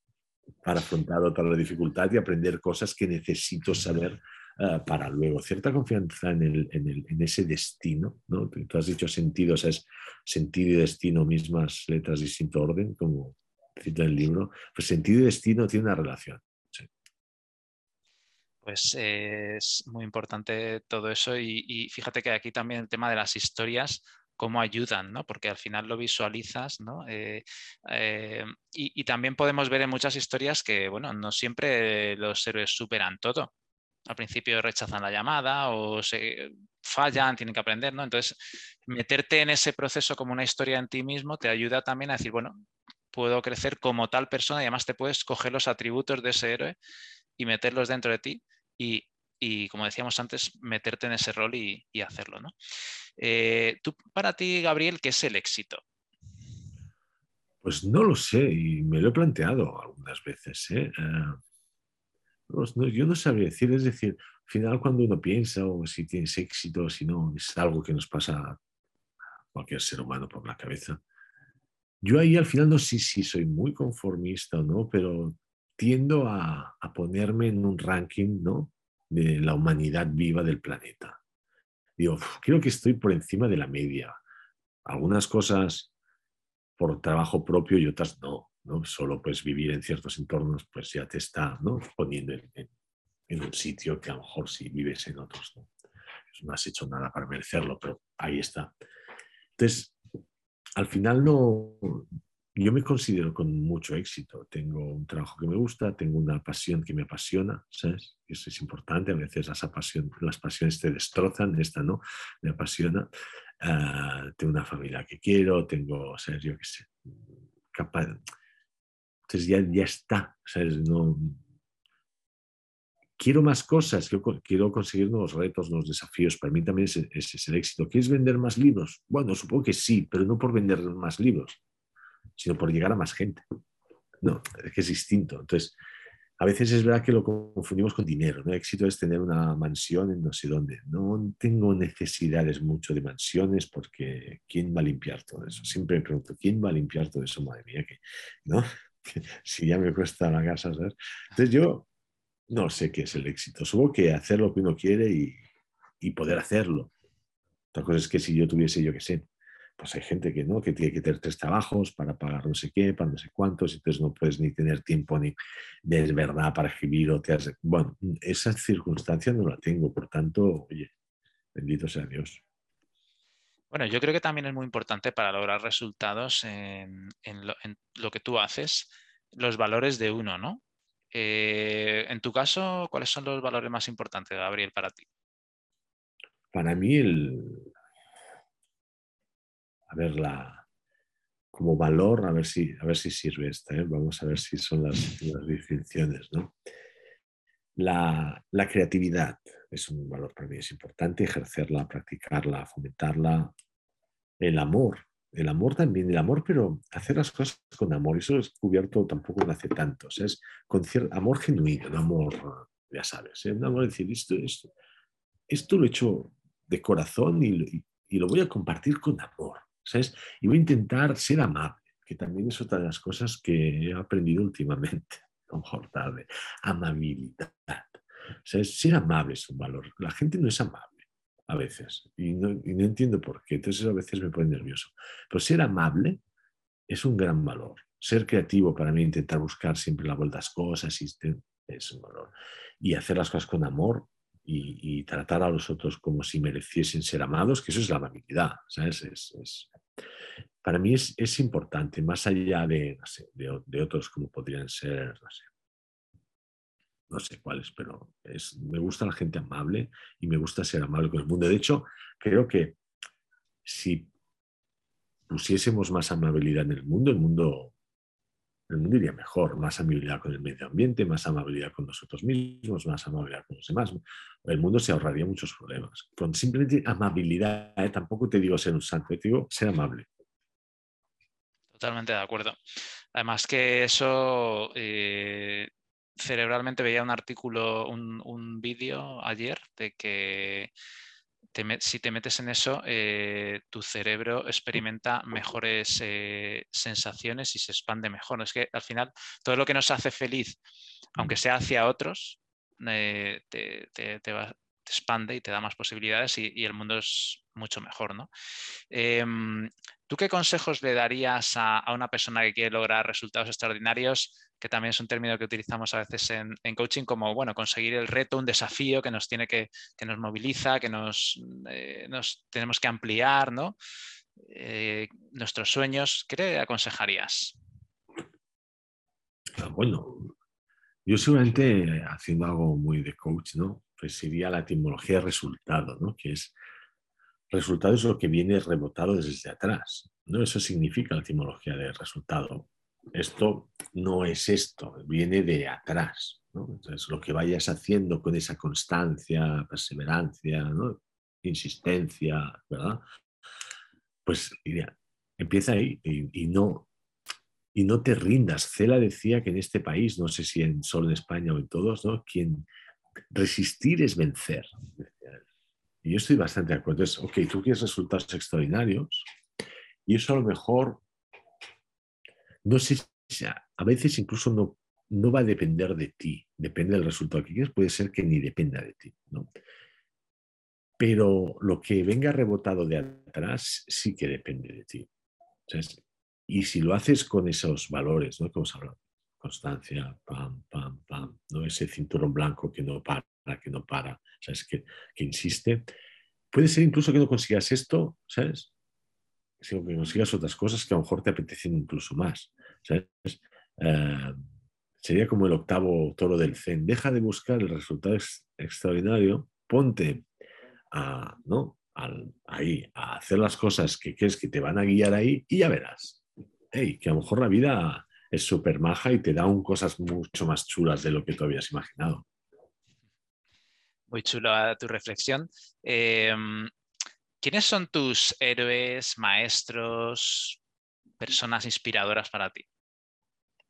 Para afrontar otra dificultad y aprender cosas que necesito saber Ah, para luego. Cierta confianza en, el, en, ese destino, ¿no? Tú has dicho sentido, o sea, es sentido y destino, mismas letras, distinto orden, como cita el libro. Pues sentido y destino tiene una relación. Pues es muy importante todo eso y, fíjate que aquí también el tema de las historias cómo ayudan, ¿no? Porque al final lo visualizas, ¿no? Eh, eh, y, y, también podemos ver en muchas historias que, bueno, no siempre los héroes superan todo al principio rechazan la llamada o se fallan, tienen que aprender, ¿no? Entonces, meterte en ese proceso como una historia en ti mismo te ayuda también a decir, bueno, puedo crecer como tal persona y además te puedes coger los atributos de ese héroe y meterlos dentro de ti y, como decíamos antes, meterte en ese rol y, hacerlo, ¿no? Eh, tú, para ti, Gabriel, ¿qué es el éxito? Pues no lo sé y me lo he planteado algunas veces. ¿eh? eh yo no sabría decir, es decir, al final cuando uno piensa o si tienes éxito o si no, es algo que nos pasa a cualquier ser humano por la cabeza. Yo ahí al final no sé si soy muy conformista o no, pero tiendo a, a ponerme en un ranking ¿no? De la humanidad viva del planeta. Digo, creo que estoy por encima de la media. Algunas cosas por trabajo propio y otras no. Solo pues vivir en ciertos entornos pues ya te está poniendo en, un sitio que a lo mejor si vives en otros ¿no? no has hecho nada para merecerlo, pero ahí está. Entonces, al final no, yo me considero con mucho éxito. Tengo un trabajo que me gusta, tengo una pasión que me apasiona, ¿sabes? Eso es importante. A veces las, las pasiones te destrozan, esta no, me apasiona. Ah, tengo una familia que quiero, tengo, sea, yo qué sé, capaz, entonces ya, ya está. No, quiero más cosas, quiero, conseguir nuevos retos, nuevos desafíos. Para mí también ese, es el éxito. ¿Quieres vender más libros? Bueno, supongo que sí, pero no por vender más libros, sino por llegar a más gente. No, es que es distinto. Entonces, a veces es verdad que lo confundimos con dinero. ¿no? Éxito es tener una mansión en no sé dónde. No tengo necesidades mucho de mansiones porque ¿quién va a limpiar todo eso? Siempre me pregunto, ¿quién va a limpiar todo eso? Madre mía, que, ¿no? si ya me cuesta la casa, ¿sabes? Entonces yo no sé qué es el éxito. Supongo que hacer lo que uno quiere y, poder hacerlo. Otra cosa es que si yo tuviese, yo qué sé, pues hay gente que no, que tiene que tener tres trabajos para pagar no sé qué, para no sé cuántos, y entonces no puedes ni tener tiempo ni de verdad para escribir o te has... Bueno, esa circunstancia no la tengo, por tanto, oye, bendito sea Dios. Bueno, yo creo que también es muy importante para lograr resultados en, lo, que tú haces, los valores de uno, ¿no? Eh, en tu caso, ¿cuáles son los valores más importantes, Gabriel, para ti? Para mí, el, a ver, la, como valor, a ver si, a ver si sirve esta, ¿eh? vamos a ver si son las, las distinciones, ¿no? La, la, creatividad es un valor para mí, es importante ejercerla, practicarla, fomentarla. El amor, el amor también, el amor, pero hacer las cosas con amor, eso es cubierto tampoco no hace tanto, es con amor genuino, un amor, ya sabes, ¿eh? un amor decir, esto, esto, esto lo he hecho de corazón y lo voy a compartir con amor. ¿Sabes? Y voy a intentar ser amable, que también es otra de las cosas que he aprendido últimamente, con tarde. Amabilidad. ¿Sabes? Ser amable es un valor. La gente no es amable a veces y no, entiendo por qué. Entonces a veces me pone nervioso. Pero ser amable es un gran valor. Ser creativo para mí, intentar buscar siempre la vuelta a las cosas es un valor. Y hacer las cosas con amor y, tratar a los otros como si mereciesen ser amados, que eso es la amabilidad. Es, para mí es, es, importante, más allá de, de, otros como podrían ser, no sé, no sé cuáles, pero es, me gusta la gente amable y me gusta ser amable con el mundo. De hecho, creo que si pusiésemos más amabilidad en el mundo, el mundo el mundo iría mejor, más amabilidad con el medio ambiente, más amabilidad con nosotros mismos, más amabilidad con los demás. El mundo se ahorraría muchos problemas. Con simplemente amabilidad, ¿eh? tampoco te digo ser un santo, te digo ser amable. Totalmente de acuerdo. Además que eso, eh, cerebralmente veía un artículo, un, un vídeo ayer de que si te metes en eso, eh, tu cerebro experimenta mejores eh, sensaciones y se expande mejor. Es que al final todo lo que nos hace feliz, aunque sea hacia otros, eh, te, expande y te da más posibilidades y, el mundo es mucho mejor. ¿no? ¿Tú qué consejos le darías a, una persona que quiere lograr resultados extraordinarios que también es un término que utilizamos a veces en, coaching como, bueno, conseguir el reto, un desafío que nos tiene que, que nos moviliza, que nos, eh, tenemos que ampliar, ¿no? Eh, nuestros sueños, ¿qué le aconsejarías? Ah, bueno, yo seguramente haciendo algo muy de coach, ¿no? Pues sería la etimología de resultado, ¿no? Que es resultado es lo que viene rebotado desde atrás, ¿no? Eso significa la etimología de resultado esto no es esto, viene de atrás. Entonces, lo que vayas haciendo con esa constancia, perseverancia, insistencia, ¿verdad? Pues empieza ahí y, no, y no te rindas. Cela decía que en este país, no sé si en, solo en España o en todos, ¿no? Quien resistir es vencer. Y yo estoy bastante de acuerdo. Es, ok, tú quieres resultados extraordinarios y eso a lo mejor no sé, a veces incluso no, no va a depender de ti, depende del resultado que quieres, puede ser que ni dependa de ti, ¿no? Pero lo que venga rebotado de atrás sí que depende de ti. Y si lo haces con esos valores, ¿no? Como constancia, pam, pam, pam, ¿no? Ese cinturón blanco que no para, que no para, ¿sabes? Que, insiste. Puede ser incluso que no consigas esto, ¿sabes? Sino que consigas otras cosas que a lo mejor te apetecen incluso más. Eh, sería como el octavo toro del Zen. Deja de buscar el resultado extraordinario, ponte a, ¿no? ahí, a hacer las cosas que crees que te van a guiar ahí y ya verás. que a lo mejor la vida es súper maja y te da un cosas mucho más chulas de lo que tú habías imaginado. Muy chula tu reflexión. Em, ¿Quiénes son tus héroes, maestros, personas inspiradoras para ti?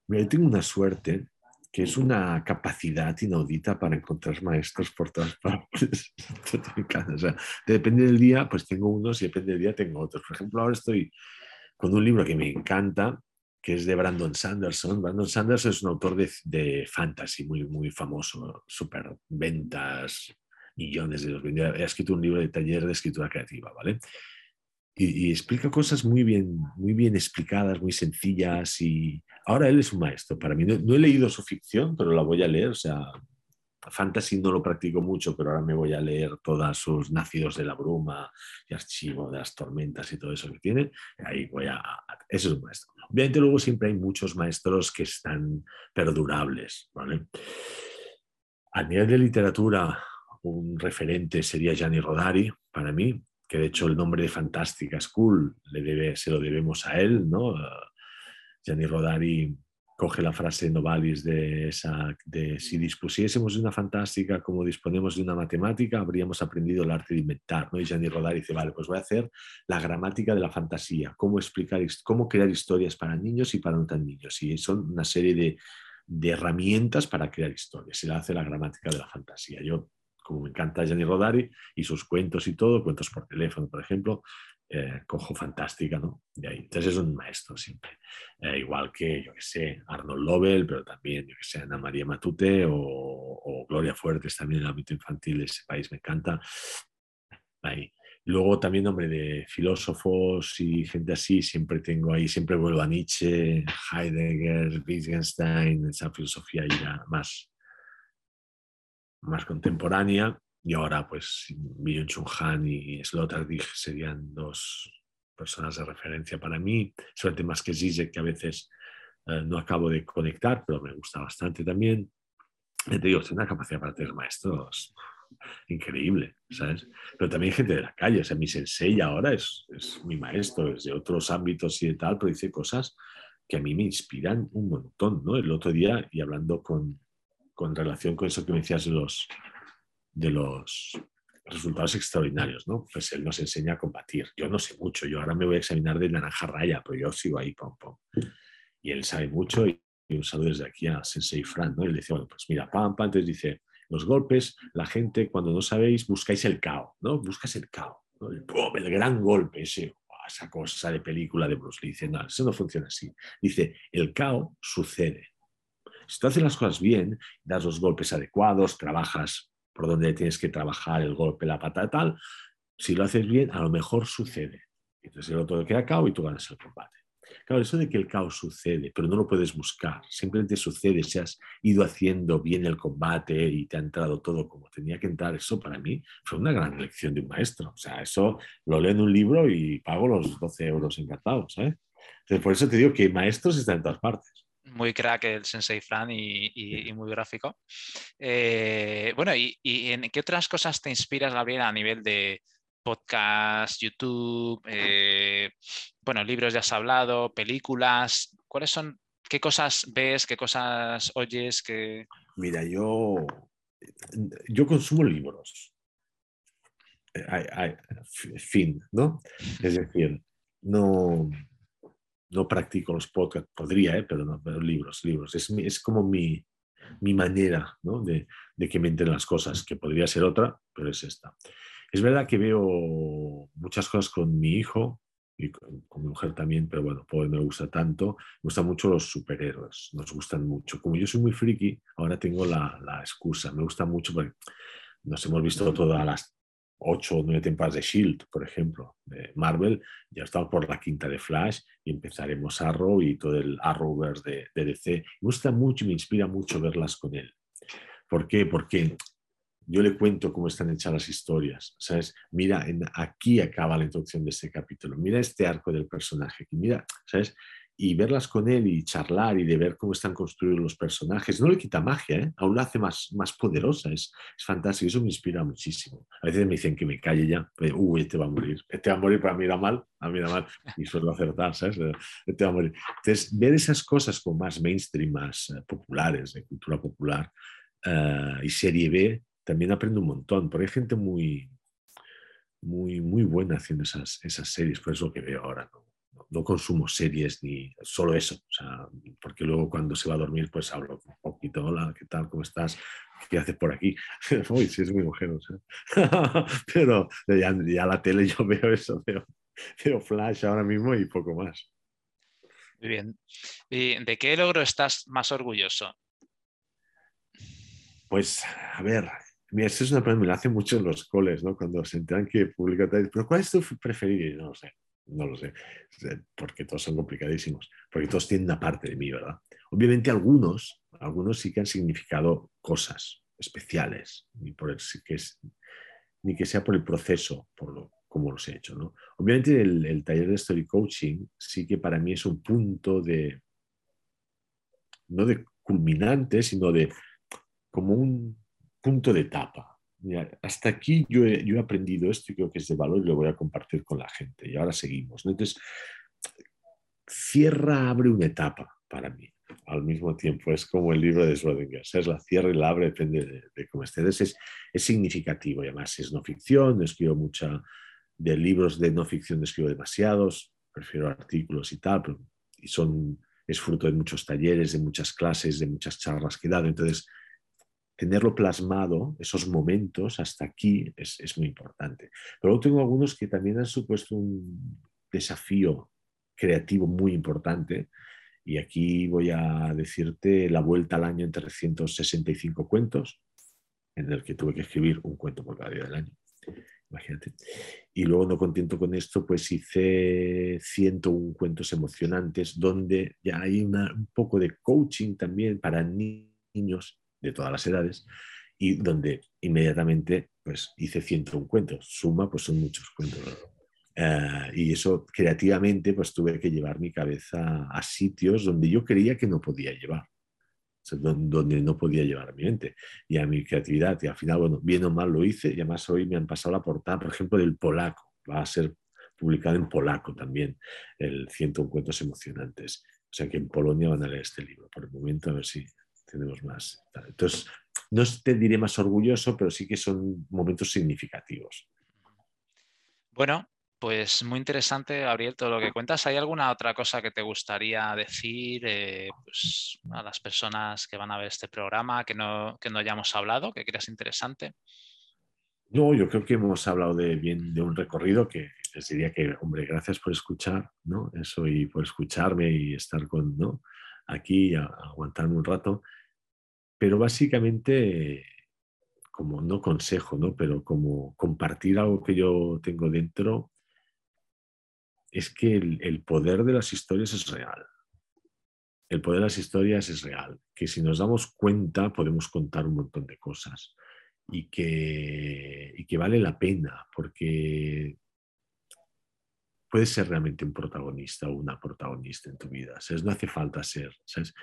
Yo tengo una suerte que es una capacidad inaudita para encontrar maestros por todas partes. depende del día, pues tengo unos y depende del día tengo otros. Por ejemplo, ahora estoy con un libro que me encanta, que es de Brandon Sanderson. Brandon Sanderson es un autor de, de fantasy muy, muy famoso, super ventas, millones de los Ha escrito un libro de taller de escritura creativa, ¿vale? y, explica cosas muy bien, muy bien explicadas, muy sencillas. Y ahora él es un maestro. Para mí, no, he leído su ficción, pero la voy a leer. O sea, fantasy no lo practico mucho, pero ahora me voy a leer todos sus Nacidos de la Bruma y Archivo de las Tormentas y todo eso que tiene. Ahí voy a. Ese es un maestro. Obviamente, luego siempre hay muchos maestros que están perdurables. ¿vale? A nivel de literatura, un referente sería Gianni Rodari, para mí, que de hecho el nombre de Fantástica School se lo debemos a él, ¿no? Gianni Rodari coge la frase Novalis de esa de si dispusiésemos de una fantástica como disponemos de una matemática, habríamos aprendido el arte de inventar, ¿no? Y Gianni Rodari dice, vale, pues voy a hacer la gramática de la fantasía, cómo explicar, cómo crear historias para niños y para no tan niños. Y son una serie de, de herramientas para crear historias. Se la hace la gramática de la fantasía. Yo como me encanta Gianni Rodari y sus cuentos y todo, cuentos por teléfono, por ejemplo, eh, cojo fantástica, ¿no? De ahí. Entonces es un maestro siempre. Eh, igual que, yo que sé, Arnold Lovell, pero también, yo que sé, Ana María Matute o, Gloria Fuertes también en el ámbito infantil ese país, me encanta. Ahí. Luego también, hombre, de filósofos y gente así, siempre tengo ahí, siempre vuelvo a Nietzsche, Heidegger, Wittgenstein, esa filosofía ya más, más contemporánea. Y ahora, pues, Byung Chun Han y Sloterdijk serían dos personas de referencia para mí, sobre más que Zizek, que a veces eh, no acabo de conectar, pero me gusta bastante también. Te digo, tiene una capacidad para tener maestros increíble, ¿sabes? Pero también gente de la calle, o sea, mi sensei ahora es, es mi maestro, es de otros ámbitos y de tal, pero dice cosas que a mí me inspiran un montón, ¿no? El otro día, y hablando con, con relación con eso que me decías de los, de los resultados extraordinarios, ¿no? Pues él nos enseña a combatir. Yo no sé mucho, yo ahora me voy a examinar de naranja raya, pero yo sigo ahí, pom, pom. Y él sabe mucho y, un saludo desde aquí a Sensei Fran, ¿no? Y le dice, bueno, pues mira, pam, pam, entonces dice, los golpes, la gente cuando no sabéis buscáis el caos, ¿no? Buscas el caos, ¿no? el, el, gran golpe, esa cosa de película de Bruce Lee. Dice, no, eso no funciona así. Dice, el caos sucede. Si tú haces las cosas bien, das los golpes adecuados, trabajas por donde tienes que trabajar el golpe, la pata tal, si lo haces bien, a lo mejor sucede. Entonces el otro queda caos y tú ganas el combate. Claro, eso de que el caos sucede, pero no lo puedes buscar, simplemente sucede, si has ido haciendo bien el combate y te ha entrado todo como tenía que entrar, eso para mí fue una gran lección de un maestro. O sea, eso lo leo en un libro y pago los 12 euros encantados. Entonces, por eso te digo que maestros están en todas partes muy crack el Sensei Fran y, muy gráfico. Eh, bueno, y, en qué otras cosas te inspiras, Gabriel, a nivel de podcast, YouTube? Eh, bueno, libros ya has hablado, películas. ¿Cuáles son, qué cosas ves, qué cosas oyes? Que... Mira, yo, yo consumo libros. Eh, fin, ¿no? Es decir, no, no practico los podcasts, podría, ¿eh? pero no, pero libros, libros. Es, es como mi, mi manera ¿no? de, de, que me entren las cosas, que podría ser otra, pero es esta. Es verdad que veo muchas cosas con mi hijo y con, mi mujer también, pero bueno, pues me gusta tanto. Me gustan mucho los superhéroes, nos gustan mucho. Como yo soy muy friki, ahora tengo la, la excusa. Me gusta mucho porque nos hemos visto todas las ocho o nueve temporadas de Shield, por ejemplo, de Marvel, ya estamos por la quinta de Flash y empezaremos Arrow y todo el Arrowverse de, de DC. Me gusta mucho y me inspira mucho verlas con él. ¿Por qué? Porque yo le cuento cómo están hechas las historias, ¿sabes? Mira, aquí acaba la introducción de este capítulo, mira este arco del personaje, mira, ¿sabes? Y verlas con él y charlar y de ver cómo están construidos los personajes, no le quita magia, ¿eh? aún la hace más, más poderosa, es, es fantástico, eso me inspira muchísimo. A veces me dicen que me calle ya, uy, este va a morir, este va a morir, para mí era mal, a mí era mal, y suelo acertar, ¿sabes? Este va a morir. Entonces, ver esas cosas con más mainstream, más eh, populares, de cultura popular uh, y serie B, también aprendo un montón, porque hay gente muy, muy, muy buena haciendo esas, esas series, por eso lo que veo ahora, ¿no? No consumo series ni solo eso, porque luego cuando se va a dormir pues hablo un poquito, hola, ¿qué tal? ¿Cómo estás? ¿Qué haces por aquí? Uy, sí, es muy mujer, pero ya, ya, la tele yo veo eso, veo, veo Flash ahora mismo y poco más. Muy bien. ¿Y de qué logro estás más orgulloso? Pues, a ver, mira, esto es una pregunta, me lo hacen mucho en los coles, ¿no? Cuando se enteran que publica, pero ¿cuál es tu preferido? No lo sé no lo sé, porque todos son complicadísimos, porque todos tienen una parte de mí, ¿verdad? Obviamente algunos, algunos sí que han significado cosas especiales, ni, por el, que es, ni que sea por el proceso, por lo, como los he hecho, ¿no? Obviamente el, el taller de Story Coaching sí que para mí es un punto de, no de culminante, sino de como un punto de etapa, hasta aquí yo he, aprendido esto y creo que es de valor y lo voy a compartir con la gente. Y ahora seguimos. Entonces, cierra, abre una etapa para mí al mismo tiempo. Es como el libro de Schrödinger. Es la cierra y la abre, depende de, cómo estés. Es, es significativo y además es no ficción. Escribo mucha de libros de no ficción, escribo demasiados. Prefiero artículos y tal, y son, es fruto de muchos talleres, de muchas clases, de muchas charlas que he dado. Entonces, tenerlo plasmado, esos momentos hasta aquí, es, muy importante. Pero luego tengo algunos que también han supuesto un desafío creativo muy importante. Y aquí voy a decirte la vuelta al año en 365 cuentos, en el que tuve que escribir un cuento por cada día del año. Imagínate. Y luego, no contento con esto, pues hice 101 cuentos emocionantes, donde ya hay un poco de coaching también para niños de todas las edades, y donde inmediatamente pues, hice 101 cuentos. Suma, pues son muchos cuentos. Eh, y eso creativamente pues tuve que llevar mi cabeza a sitios donde yo creía que no podía llevar, donde no podía llevar mi mente y a mi creatividad. Y al final, bueno, bien o mal lo hice y además hoy me han pasado la portada, por ejemplo, del polaco. Va a ser publicado en polaco también, el 101 cuentos emocionantes. O sea que en Polonia van a leer este libro. Por el momento, a ver si tenemos más. Entonces, no te diré más orgulloso, pero sí que son momentos significativos. Bueno, pues muy interesante, Gabriel, todo lo que cuentas. ¿Hay alguna otra cosa que te gustaría decir eh, pues, a las personas que van a ver este programa que no, que no hayamos hablado, que creas interesante? No, yo creo que hemos hablado de bien de un recorrido que les diría que, hombre, gracias por escuchar, ¿no? Eso y por escucharme y estar con, ¿no? Aquí, a, aguantarme un rato. Pero básicamente, como no consejo, ¿no? Pero como compartir algo que yo tengo dentro, es que el, poder de las historias es real. El poder de las historias es real, que si nos damos cuenta podemos contar un montón de cosas y que, y que vale la pena porque puedes ser realmente un protagonista o una protagonista en tu vida. ¿sabes? No hace falta ser,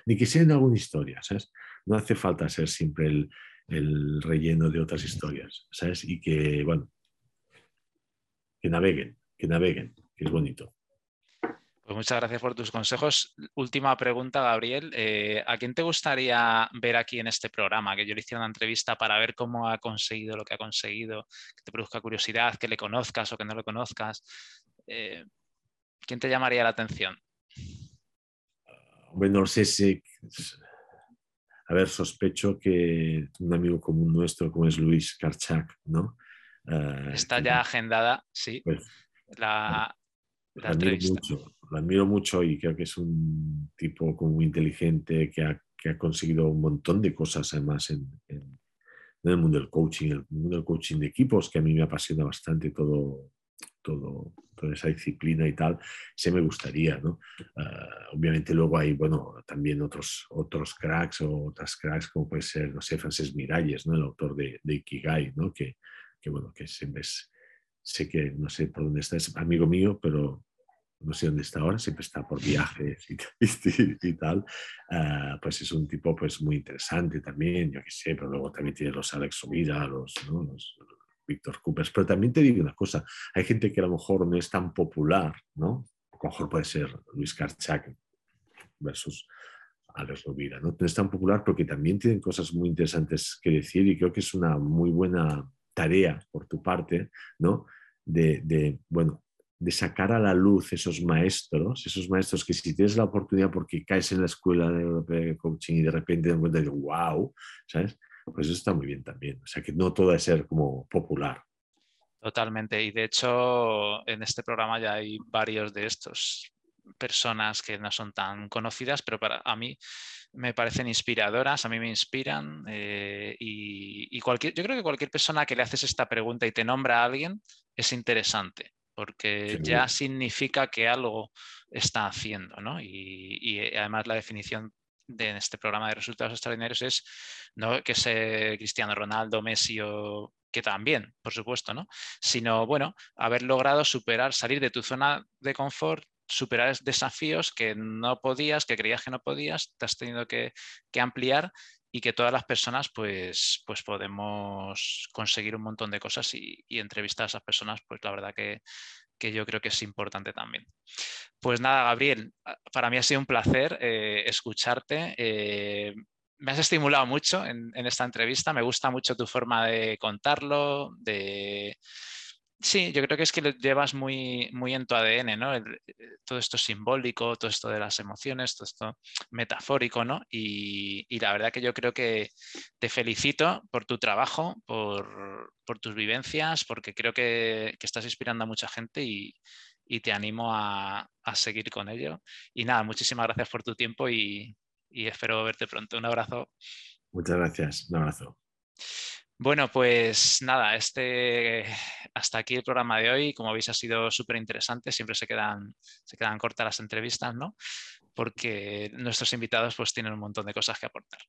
ni que sea en alguna historia, ¿sabes? no hace falta ser siempre el, el, relleno de otras historias, ¿sabes? Y que, bueno, que naveguen, que naveguen, que es bonito. Pues muchas gracias por tus consejos. Última pregunta, Gabriel. Eh, ¿A quién te gustaría ver aquí en este programa? Que yo le hiciera una entrevista para ver cómo ha conseguido lo que ha conseguido, que te produzca curiosidad, que le conozcas o que no le conozcas. Eh, ¿Quién te llamaría la atención? Bueno, no sé si... A ver, sospecho que un amigo común nuestro como es Luis Karchak, ¿no? Eh, Está ya agendada, sí. Pues, la, lo admiro, mucho, lo admiro mucho y creo que es un tipo muy inteligente que ha, que ha conseguido un montón de cosas además en, en, el mundo del coaching, el mundo del coaching de equipos, que a mí me apasiona bastante todo, todo, toda esa disciplina y tal, se me gustaría, ¿no? Ah, obviamente luego hay, bueno, también otros, otros cracks o otras cracks como puede ser, no sé, Frances Miralles, ¿no? El autor de, de Ikigai, ¿no? Que, que, bueno, que siempre es, sé que no sé por dónde está, es amigo mío, pero no sé dónde está ahora, siempre está por viajes y, tal, ah, pues es un tipo pues muy interesante también, yo qué sé, pero luego también tiene los Alex Ovida, los, ¿no? los, Víctor Coopers, pero también te digo una cosa, hay gente que a lo mejor no es tan popular, ¿no? A lo mejor puede ser Luis Karchak versus Alex Ovida, ¿no? No es tan popular porque también tienen cosas muy interesantes que decir y creo que es una muy buena tarea por tu parte, ¿no? De, bueno, de sacar a la luz esos maestros, esos maestros que si tienes la oportunidad porque caes en la escuela de coaching y de repente te encuentras de wow, ¿sabes? Pues eso está muy bien también. O sea, que no todo es ser como popular. Totalmente. Y de hecho, en este programa ya hay varios de estos personas que no son tan conocidas, pero para a mí me parecen inspiradoras, a mí me inspiran eh, y, cualquier, yo creo que cualquier persona que le haces esta pregunta y te nombra a alguien es interesante. porque ya significa que algo está haciendo, ¿no? Y, además la definición de este programa de resultados extraordinarios es no que sea Cristiano Ronaldo, Messi o que también, por supuesto, ¿no? Sino, bueno, haber logrado superar, salir de tu zona de confort, superar desafíos que no podías, que creías que no podías, te has tenido que, ampliar y que todas las personas pues, pues podemos conseguir un montón de cosas y, entrevistar a esas personas, pues la verdad que, yo creo que es importante también. Pues nada, Gabriel, para mí ha sido un placer eh, escucharte. Eh, me has estimulado mucho en, esta entrevista, me gusta mucho tu forma de contarlo, de... Sí, yo creo que es que lo llevas muy, muy en tu ADN, ¿no? Eh, todo esto simbólico, todo esto de las emociones, todo esto metafórico, ¿no? Y, la verdad que yo creo que te felicito por tu trabajo, por, tus vivencias, porque creo que, estás inspirando a mucha gente y, te animo a, seguir con ello. Y nada, muchísimas gracias por tu tiempo y espero verte pronto. Un abrazo. Muchas gracias. Un abrazo. Bueno, pues nada, este, hasta aquí el programa de hoy. Como veis, ha sido súper interesante. Siempre se quedan, se quedan cortas las entrevistas, ¿no? Porque nuestros invitados pues, tienen un montón de cosas que aportar.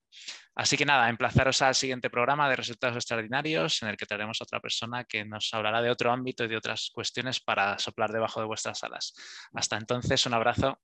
Así que nada, emplazaros al siguiente programa de resultados extraordinarios en el que traeremos a otra persona que nos hablará de otro ámbito y de otras cuestiones para soplar debajo de vuestras alas. Hasta entonces, un abrazo.